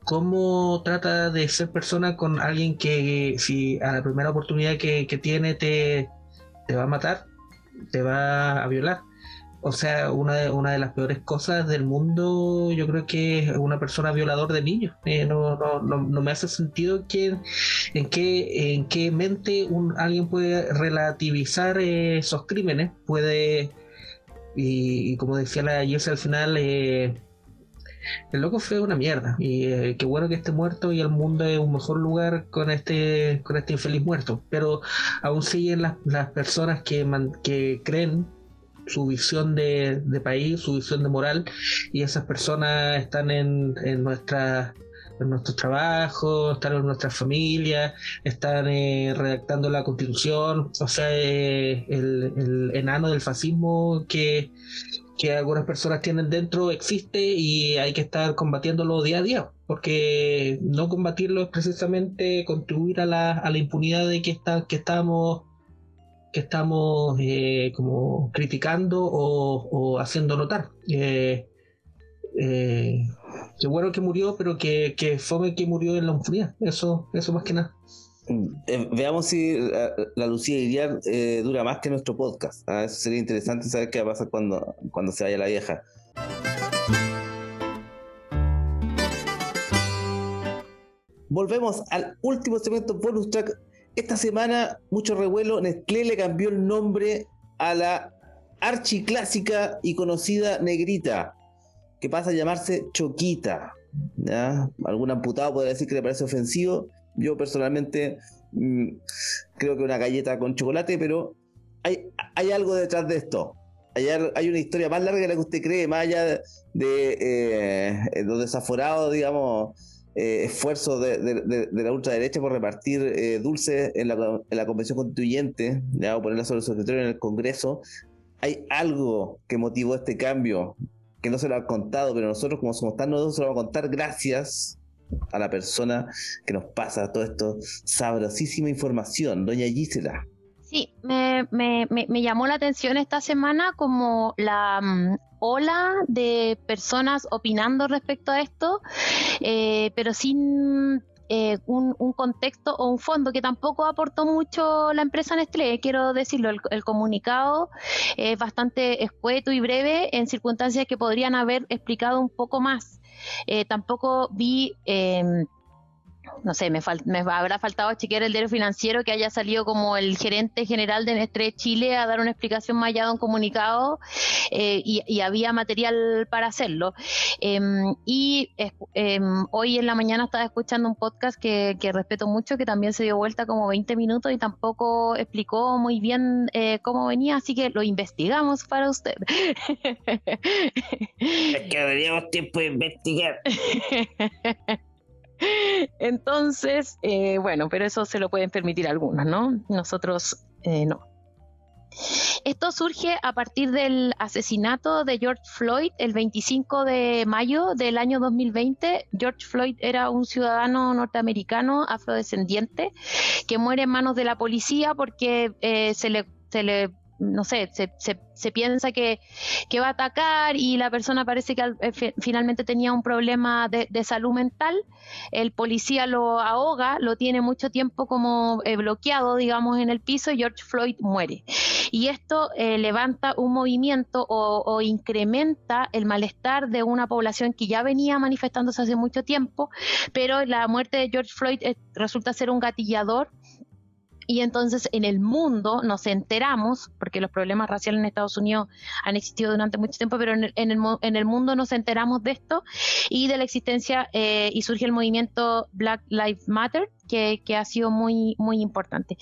cómo trata de ser persona con alguien que si a la primera oportunidad que, que tiene te, te va a matar, te va a violar. O sea, una de, una de las peores cosas del mundo, yo creo que es una persona violador de niños. Eh, no, no, no, me hace sentido que, en, qué, en qué mente un, alguien puede relativizar esos crímenes, puede, y, como decía la Jesse al final, eh, el loco fue una mierda. Y eh, qué bueno que esté muerto y el mundo es un mejor lugar con este, con este infeliz muerto. Pero aún siguen las, las personas que, que creen su visión de, país, su visión de moral, y esas personas están en, en nuestra en nuestros trabajos, están en nuestras familias, están eh, redactando la constitución, o sea, eh, el, el, enano del fascismo que, que algunas personas tienen dentro existe y hay que estar combatiéndolo día a día, porque no combatirlo es precisamente contribuir a la, a la impunidad de que, está, que estamos que estamos eh, como criticando o, haciendo notar. Eh, eh, qué bueno que murió, pero que, que fome que murió en la impunidad. Eso, eso más que nada. Eh, veamos si la, Lucía Iriar eh, dura más que nuestro podcast. Ah, eso sería interesante saber qué va a pasar cuando, cuando se vaya la vieja. Volvemos al último segmento bonus track. Esta semana, mucho revuelo. Nestlé le cambió el nombre a la archiclásica y conocida negrita, que pasa a llamarse Choquita. Algún amputado podría decir que le parece ofensivo yo personalmente mm, creo que una galleta con chocolate, pero hay, hay algo detrás de esto. Hay, hay, una historia más larga de la que usted cree, más allá de, eh, los desaforados, digamos, eh, esfuerzos de, la ultraderecha por repartir eh, dulces en la, en la, convención constituyente, ponerla sobre el secretario en el Congreso. Hay algo que motivó este cambio, que no se lo han contado, pero nosotros como somos tan nosotros se lo vamos a contar gracias a la persona que nos pasa todo esto, sabrosísima información, doña Gisela. Sí, me, me, me, llamó la atención esta semana como la mm, ola de personas opinando respecto a esto, eh, pero sin eh, un, contexto o un fondo que tampoco aportó mucho la empresa Nestlé, quiero decirlo, el, comunicado es bastante escueto y breve en circunstancias que podrían haber explicado un poco más. Eh, tampoco vi em, no sé, me, me habrá faltado chequear el diario financiero que haya salido como el gerente general de Nestlé Chile a dar una explicación más allá de un comunicado eh, y, había material para hacerlo. Em, y em, hoy en la mañana estaba escuchando un podcast que, respeto mucho, que también se dio vuelta como 20 minutos y tampoco explicó muy bien eh, cómo venía, así que lo investigamos para usted. Es que teníamos tiempo de investigar. Entonces, eh, bueno, pero eso se lo pueden permitir algunos, ¿no? Nosotros eh, no. Esto surge a partir del asesinato de George Floyd el 25 de mayo del año 2020. George Floyd era un ciudadano norteamericano afrodescendiente que muere en manos de la policía porque eh, se le se le no sé, se, se, piensa que, va a atacar y la persona parece que eh, finalmente tenía un problema de, salud mental, el policía lo ahoga, lo tiene mucho tiempo como eh, bloqueado, digamos, en el piso y George Floyd muere. Y esto eh, levanta un movimiento o, o, incrementa el malestar de una población que ya venía manifestándose hace mucho tiempo, pero la muerte de George Floyd resulta ser un gatillador y entonces en el mundo nos enteramos, porque los problemas raciales en Estados Unidos han existido durante mucho tiempo, pero en el, en el, en el mundo nos enteramos de esto y de la existencia eh, y surge el movimiento Black Lives Matter, que, que, ha sido muy, muy importante.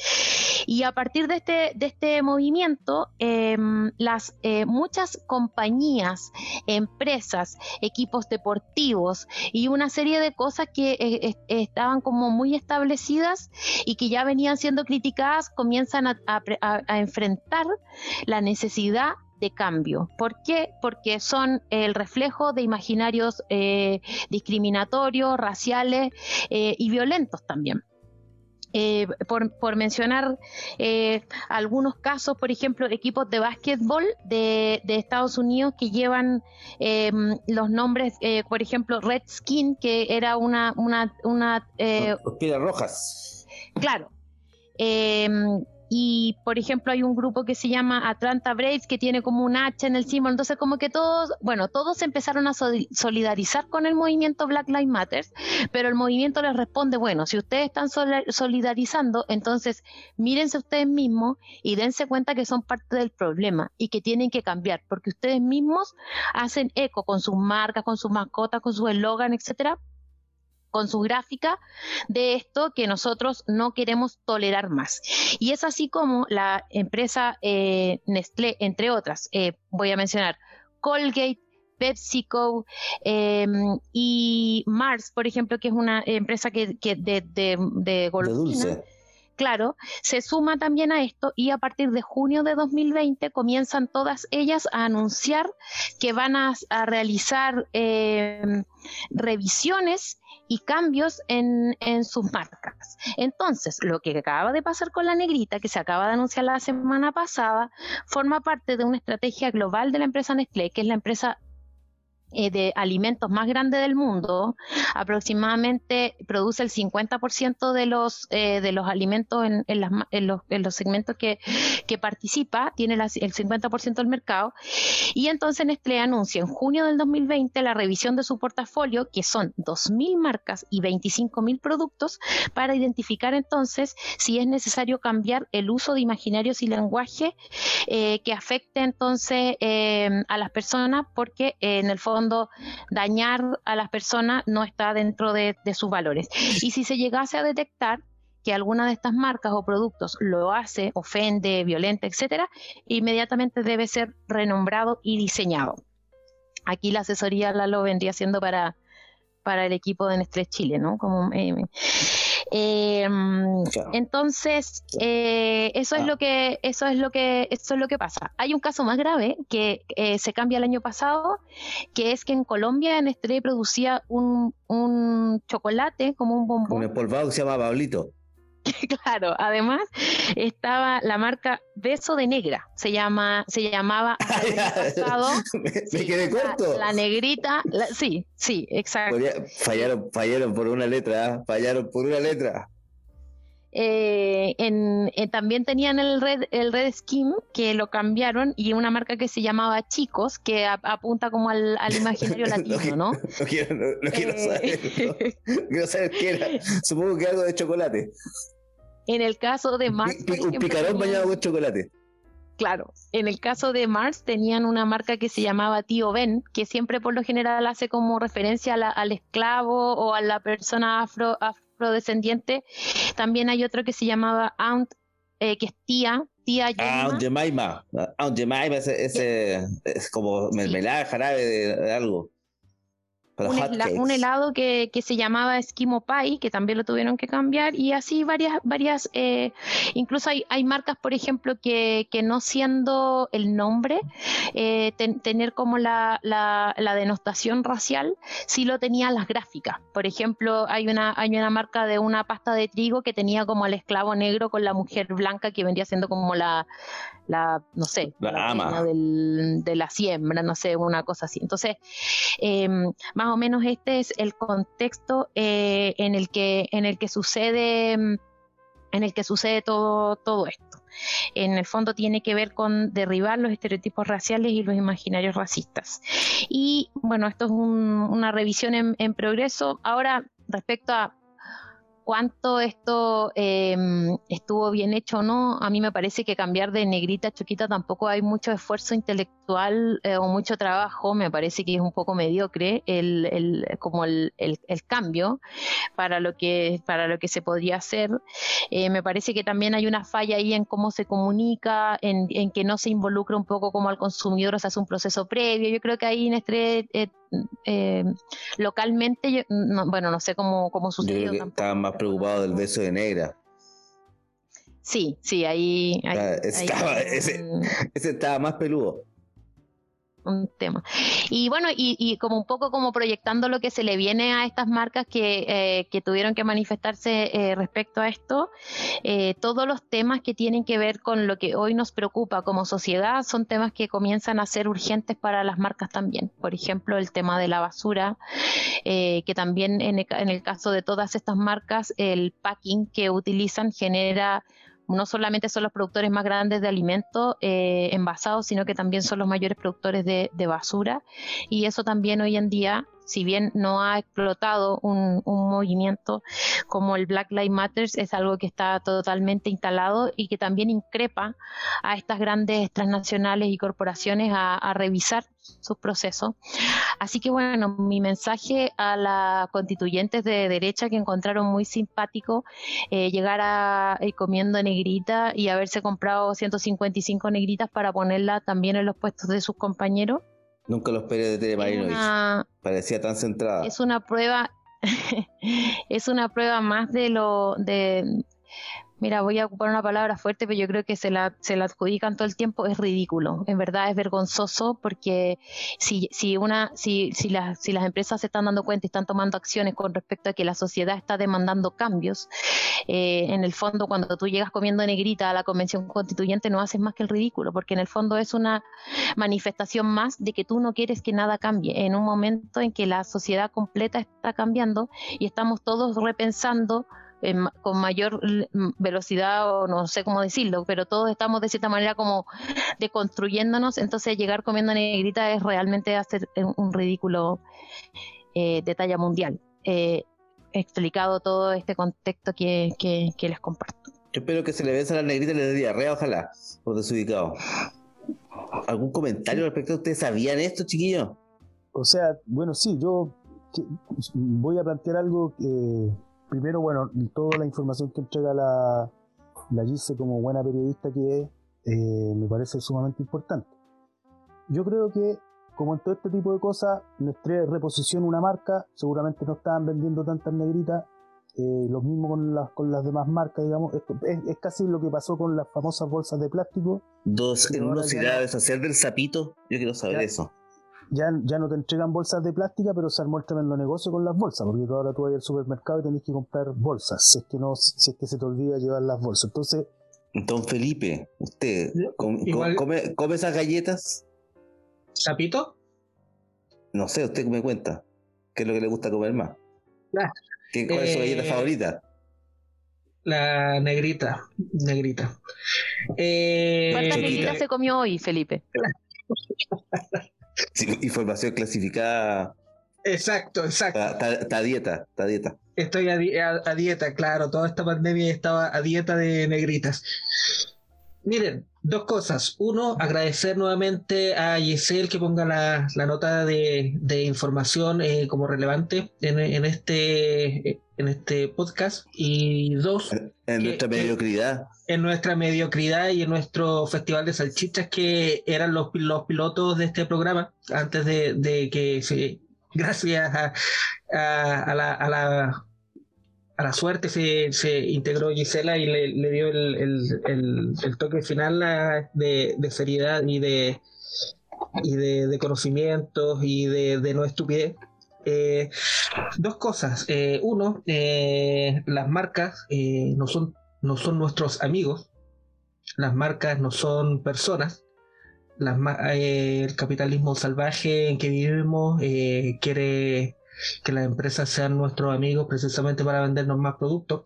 Y a partir de este, de este movimiento, em, las eh, muchas compañías, empresas, equipos deportivos y una serie de cosas que eh, estaban como muy establecidas y que ya venían siendo criticadas comienzan a, enfrentar la necesidad de cambio. ¿Por qué? Porque son el reflejo de imaginarios eh, discriminatorios, raciales y violentos también. Eh, por, mencionar eh, algunos casos, por ejemplo, equipos de básquetbol de, Estados Unidos que llevan em, los nombres, eh, por ejemplo, Redskin, que era una... una, una rojas. Claro. Y por ejemplo hay un grupo que se llama Atlanta Braves que tiene como un H en el símbolo, entonces como que todos, bueno, todos empezaron a solidarizar con el movimiento Black Lives Matter, pero el movimiento les responde, bueno, si ustedes están solidarizando, entonces mírense ustedes mismos y dense cuenta que son parte del problema y que tienen que cambiar, porque ustedes mismos hacen eco con sus marcas, con sus mascotas, con su eslogan, etcétera, con su gráfica de esto que nosotros no queremos tolerar más. Y es así como la empresa eh, Nestlé, entre otras, eh, voy a mencionar Colgate, PepsiCo em, y Mars, por ejemplo, que es una empresa que, de, de, de, dulce claro, se suma también a esto y a partir de junio de 2020 comienzan todas ellas a anunciar que van a, realizar em, revisiones y cambios en, en, sus marcas. Entonces, lo que acaba de pasar con la negrita, que se acaba de anunciar la semana pasada, forma parte de una estrategia global de la empresa Nestlé, que es la empresa eh, de alimentos más grande del mundo, aproximadamente produce el 50% de los, eh, de los alimentos en, las, en, los, en, los, segmentos que, que participa, tiene el 50% del mercado, y entonces Nestlé anuncia en junio del 2020 la revisión de su portafolio, que son 2.000 marcas y 25.000 productos, para identificar entonces si es necesario cambiar el uso de imaginarios y lenguaje eh, que afecte entonces a las personas, porque en el fondo dañar a las personas no está dentro de, sus valores. Y si se llegase a detectar que alguna de estas marcas o productos lo hace, ofende, violenta, etcétera, inmediatamente debe ser renombrado y diseñado. Aquí la asesoría la lo vendría siendo para, para el equipo de Nestlé Chile, ¿no? Como, eh, eh, entonces, eh, eso es ah. lo que, eso es lo que, eso es lo que pasa. Hay un caso más grave que eh, se cambia el año pasado, que es que en Colombia Nestlé producía un, un chocolate como un bombón. Un empolvado que se llama Pablito. claro, además estaba la marca Beso de Negra, se llama, se llamaba me, quedé corto. La, negrita, sí, sí, exacto. fallaron, fallaron por una letra, ¿ah? fallaron por una letra. Eh, en, eh, también tenían el red el red skin que lo cambiaron y una marca que se llamaba Chicos que apunta como al, imaginario latino, ¿no? No quiero, no, quiero eh, saber, quiero saber qué era. Supongo que algo de chocolate. En el caso de Mars, un picarón bañado con chocolate. Claro, en el caso de Mars tenían una marca que se llamaba Tío Ben, que siempre por lo general hace como referencia al esclavo o a la persona afro, afrodescendiente. También hay otro que se llamaba Aunt, eh, que es tía, tía Aunt Jemima. Aunt Jemima ese, es como mermelada, jarabe de algo un, helado que, se llamaba Esquimo Pie, que también lo tuvieron que cambiar, y así varias, varias eh, incluso hay, hay marcas, por ejemplo, que, que no siendo el nombre, eh, tener como la, la, denostación racial, sí lo tenían las gráficas. Por ejemplo, hay una, hay una marca de una pasta de trigo que tenía como al esclavo negro con la mujer blanca que vendría siendo como la, la no sé, la, ama. de la siembra, no sé, una cosa así. Entonces, em, más o menos este es el contexto eh, en, el que, en el que sucede em, en el que sucede todo, todo esto. En el fondo tiene que ver con derribar los estereotipos raciales y los imaginarios racistas. Y bueno, esto es una revisión en progreso. Ahora, respecto a cuánto esto em, estuvo bien hecho o no, a mí me parece que cambiar de negrita a choquita tampoco hay mucho esfuerzo intelectual eh, o mucho trabajo, me parece que es un poco mediocre el, el como el, el, cambio para lo que para lo que se podría hacer. Eh, me parece que también hay una falla ahí en cómo se comunica, en, en, que no se involucra un poco como al consumidor, o se hace un proceso previo. Yo creo que ahí en este eh, localmente, bueno, no sé cómo, cómo sucedió. estaba más preocupado del beso de negra. Sí, sí, ahí. estaba, ese, ese estaba más peludo un tema. Y bueno, y, como un poco como proyectando lo que se le viene a estas marcas que, eh, que tuvieron que manifestarse eh, respecto a esto, eh, todos los temas que tienen que ver con lo que hoy nos preocupa como sociedad son temas que comienzan a ser urgentes para las marcas también. Por ejemplo, el tema de la basura, que también en en el caso de todas estas marcas, el packing que utilizan genera no solamente son los productores más grandes de alimentos eh, envasados, sino que también son los mayores productores de, basura. Y eso también hoy en día si bien no ha explotado un, movimiento como el Black Lives Matter, es algo que está totalmente instalado y que también increpa a estas grandes transnacionales y corporaciones a, revisar sus procesos. Así que bueno, mi mensaje a las constituyentes de derecha que encontraron muy simpático eh, llegar a ir comiendo negrita y haberse comprado 155 negritas para ponerla también en los puestos de sus compañeros Nunca los esperé de Tere Parecía tan centrada. Es una prueba, es una prueba más de lo de mira, voy a ocupar una palabra fuerte, pero yo creo que se la, se la adjudican todo el tiempo, es ridículo. En verdad es vergonzoso porque si, si, una, si, si, si las empresas se están dando cuenta y están tomando acciones con respecto a que la sociedad está demandando cambios, eh, en el fondo cuando tú llegas comiendo negrita a la convención constituyente no haces más que el ridículo, porque en el fondo es una manifestación más de que tú no quieres que nada cambie en un momento en que la sociedad completa está cambiando y estamos todos repensando con mayor velocidad o no sé cómo decirlo, pero todos estamos de cierta manera como deconstruyéndonos, entonces llegar comiendo negrita es realmente hacer un ridículo eh, de talla mundial. Eh, explicado todo este contexto que, les comparto. Yo espero que se le vence a la negrita y le dé diarrea, ojalá, por desubicado. ¿Algún comentario respecto a ustedes sabían esto, chiquillos? O sea, bueno, sí, yo voy a plantear algo que primero, bueno, toda la información que entrega la, la Gise como buena periodista que es, eh, me parece sumamente importante. Yo creo que, como en todo este tipo de cosas, Nestlé reposiciona una marca, seguramente no estaban vendiendo tantas negritas, eh, lo mismo con las, con las demás marcas, digamos, es, es, casi lo que pasó con las famosas bolsas de plástico. Dos, en uno se irá a deshacer del sapito, yo quiero saber eso ya, ya no te entregan bolsas de plástica, pero se armó el tremendo negocio con las bolsas, porque ahora tú vas al supermercado y tenés que comprar bolsas, si es que no, si es que se te olvida llevar las bolsas. Entonces. Don Felipe, ¿usted come, come, esas galletas? ¿Sapito? No sé, usted me cuenta. ¿Qué es lo que le gusta comer más? ¿Cuál es su galleta eh, favorita? La negrita, negrita. Eh, ¿Cuántas negritas se comió hoy, Felipe? información clasificada. Exacto, exacto. Está a dieta, está dieta. Estoy a, dieta, claro. Toda esta pandemia estaba a dieta de negritas. Miren, dos cosas. Uno, agradecer nuevamente a Giselle que ponga la, nota de, información eh, como relevante en, este, en este podcast. Y dos, en, nuestra mediocridad. en nuestra mediocridad y en nuestro festival de salchichas que eran los, los pilotos de este programa antes de, que se, gracias a, a, la, a la a la suerte se, se integró Gisela y le, le dio el, el, el, toque final de, de, seriedad y de y de, de conocimientos y de, de no estupidez. Eh, dos cosas. Eh, uno, eh, las marcas no, son, no son nuestros amigos. Las marcas no son personas. El capitalismo salvaje en que vivimos quiere que las empresas sean nuestros amigos precisamente para vendernos más productos.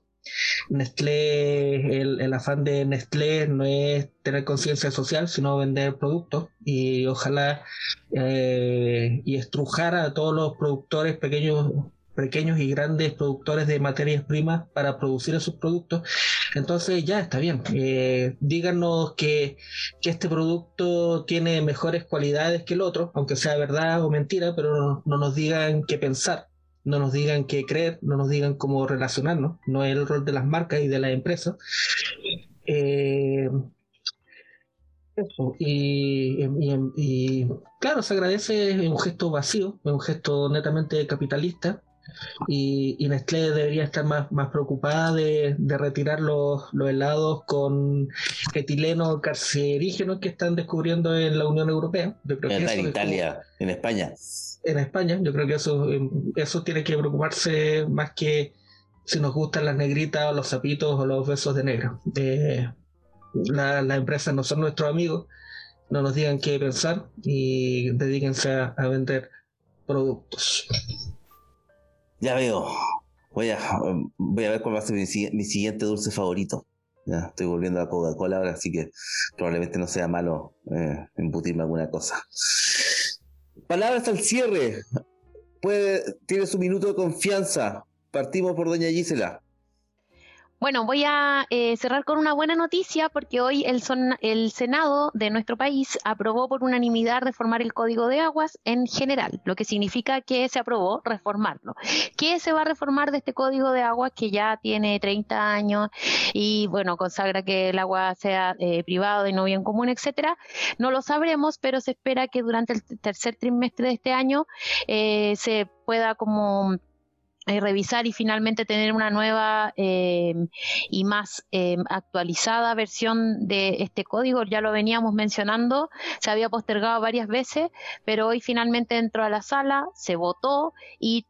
Nestlé, el, afán de Nestlé no es tener conciencia social, sino vender productos y ojalá eh, y estrujar a todos los productores pequeños pequeños y grandes productores de materias primas para producir esos productos. Entonces ya está bien. Eh, díganos que, este producto tiene mejores cualidades que el otro, aunque sea verdad o mentira, pero no, nos digan qué pensar, no nos digan qué creer, no nos digan cómo relacionarnos. No es el rol de las marcas y de las empresas. Eh, y, y, claro, se agradece, es un gesto vacío, es un gesto netamente capitalista, y, y, Nestlé debería estar más, más preocupada de, retirar los, helados con etileno carcerígenos que están descubriendo en la Unión Europea. en Italia, en España. En España, yo creo que eso, eso tiene que preocuparse más que si nos gustan las negritas o los zapitos o los besos de negro. Eh, las empresas no son nuestros amigos, no nos digan qué pensar y dedíquense a vender productos. Ya veo. Voy a, voy a ver cuál va a ser mi, siguiente dulce favorito. Ya estoy volviendo a Coca-Cola ahora, así que probablemente no sea malo eh, embutirme alguna cosa. Palabras al cierre. puede, tiene su minuto de confianza. Partimos por doña Gisela. Bueno, voy a eh, cerrar con una buena noticia porque hoy el, el, Senado de nuestro país aprobó por unanimidad reformar el Código de Aguas en general, lo que significa que se aprobó reformarlo. ¿Qué se va a reformar de este Código de Aguas que ya tiene 30 años y, bueno, consagra que el agua sea eh, privado y no bien común, etcétera? No lo sabremos, pero se espera que durante el tercer trimestre de este año eh, se pueda como eh, revisar y finalmente tener una nueva eh, y más eh, actualizada versión de este código. Ya lo veníamos mencionando, se había postergado varias veces, pero hoy finalmente entró a la sala, se votó y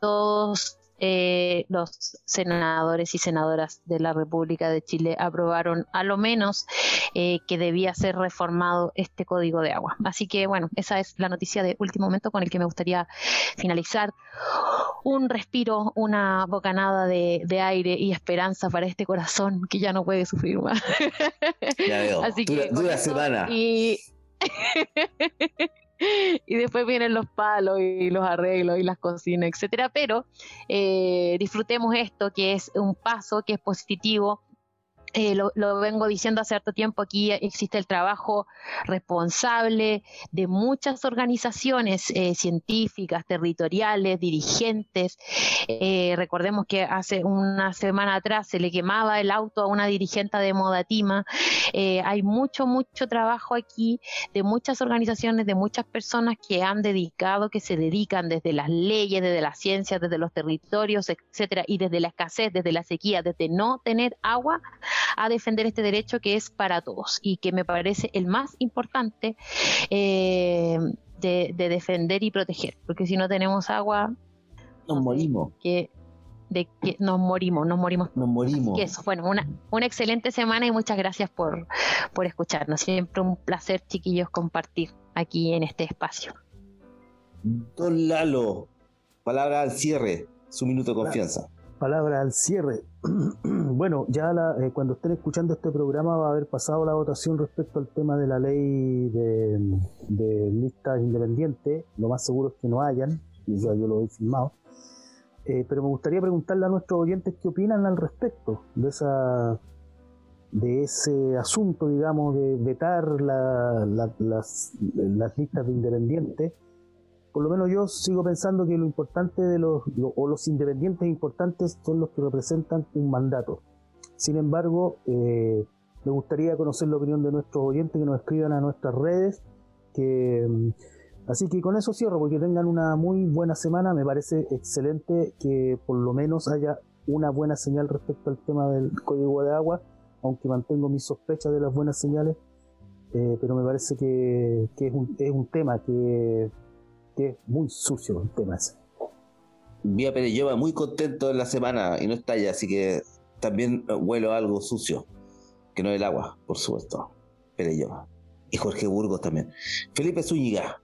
todos eh, los senadores y senadoras de la República de Chile aprobaron a lo menos eh, que debía ser reformado este código de agua. Así que bueno, esa es la noticia de último momento con el que me gustaría finalizar. Un respiro, una bocanada de, aire y esperanza para este corazón que ya no puede sufrir más. Ya veo. Así que, dura semana. Y... y después vienen los palos y los arreglos y las cocinas, etcétera. Pero eh, disfrutemos esto, que es un paso, que es positivo, eh, lo, vengo diciendo hace harto tiempo, aquí existe el trabajo responsable de muchas organizaciones eh, científicas, territoriales, dirigentes. Eh, recordemos que hace una semana atrás se le quemaba el auto a una dirigente de Modatima. hay mucho, mucho trabajo aquí de muchas organizaciones, de muchas personas que han dedicado, que se dedican desde las leyes, desde las ciencias, desde los territorios, etcétera, y desde la escasez, desde la sequía, desde no tener agua a defender este derecho que es para todos y que me parece el más importante eh, de, defender y proteger, porque si no tenemos agua... Nos morimos. Que, de que nos morimos, nos morimos. Nos morimos. eso, bueno, una, una excelente semana y muchas gracias por, por escucharnos. Siempre un placer, chiquillos, compartir aquí en este espacio. Don Lalo, palabra al cierre, su minuto de confianza palabra al cierre. bueno, ya eh, cuando estén escuchando este programa va a haber pasado la votación respecto al tema de la ley de, listas independientes. Lo más seguro es que no hayan, y ya yo lo he filmado. Eh, pero me gustaría preguntarle a nuestros oyentes qué opinan al respecto de ese asunto, digamos, de vetar las, las listas de independientes por lo menos yo sigo pensando que lo importante de los, o los independientes importantes son los que representan un mandato. Sin embargo, eh, me gustaría conocer la opinión de nuestros oyentes que nos escriban a nuestras redes. Que, mm, así que con eso cierro, porque tengan una muy buena semana. Me parece excelente que por lo menos haya una buena señal respecto al tema del código de agua, aunque mantengo mis sospechas de las buenas señales. Eh, pero me parece que, es, un, es un tema que que es muy sucio el tema ese. Vía lleva muy contento en la semana y no está allá, así que también huelo algo sucio, que no es el agua, por supuesto. lleva Y Jorge Burgos también. Felipe Zúñiga,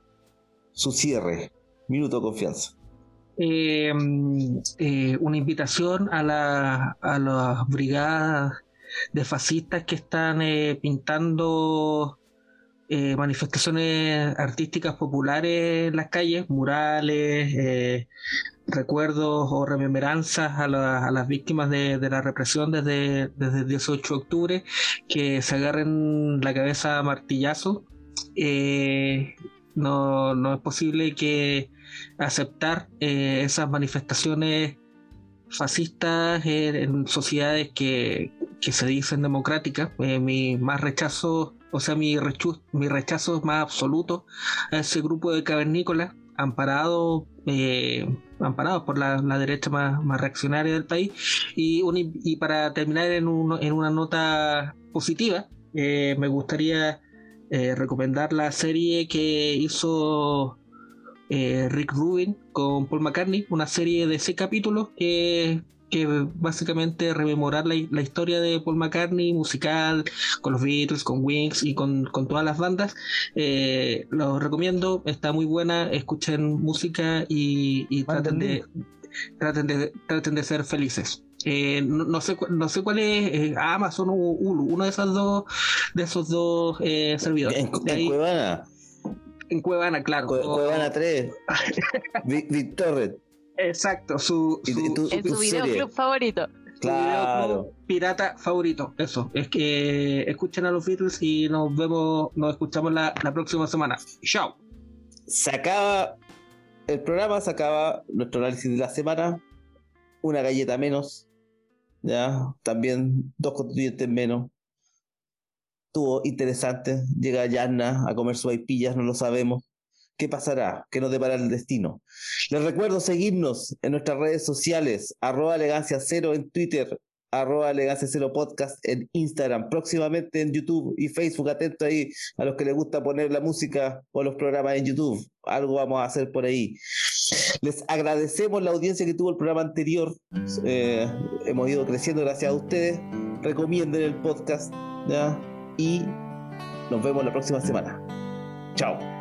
su cierre, minuto de confianza. Eh, eh, una invitación a, la, a las brigadas de fascistas que están eh, pintando eh, manifestaciones artísticas populares en las calles, murales, eh, recuerdos o remembranzas a, las víctimas de, la represión desde, desde el 18 de octubre, que se agarren la cabeza a martillazo. Eh, no, no, es posible que aceptar esas manifestaciones fascistas en, sociedades que, que, se dicen democráticas. mi más rechazo o sea, mi, rechazo, mi rechazo más absoluto a ese grupo de cavernícolas amparado, eh, amparados por la, derecha más, reaccionaria del país. Y, y para terminar en, en, una nota positiva, eh, me gustaría eh, recomendar la serie que hizo Rick Rubin con Paul McCartney, una serie de seis capítulos que que básicamente rememorar la, historia de Paul McCartney musical, con los Beatles, con Wings y con, todas las bandas. Eh, los recomiendo, está muy buena, escuchen música y, traten, de, traten, de, traten de ser felices. Eh, no, sé no sé cuál es eh, Amazon o Hulu, uno de esos dos de esos dos servidores. En, en Cuevana, claro. Cuevana 3. Victorred. Exacto, su, su, en su videoclub favorito. Claro. Pirata favorito, eso. Es que escuchen a los Beatles y nos vemos, nos escuchamos la, la próxima semana. Chao. Se acaba el programa, se acaba nuestro análisis de la semana. Una galleta menos. Ya, también dos constituyentes menos. Estuvo interesante. Llega Yanna a comer su vaipillas, no lo sabemos. ¿Qué pasará? ¿Qué nos depara el destino? Les recuerdo seguirnos en nuestras redes sociales, arroba elegancia cero en Twitter, arroba elegancia cero podcast en Instagram, próximamente en YouTube y Facebook. Atento ahí a los que les gusta poner la música o los programas en YouTube. Algo vamos a hacer por ahí. Les agradecemos la audiencia que tuvo el programa anterior. Eh, hemos ido creciendo gracias a ustedes. Recomienden el podcast. ¿ya? Y nos vemos la próxima semana. Chao.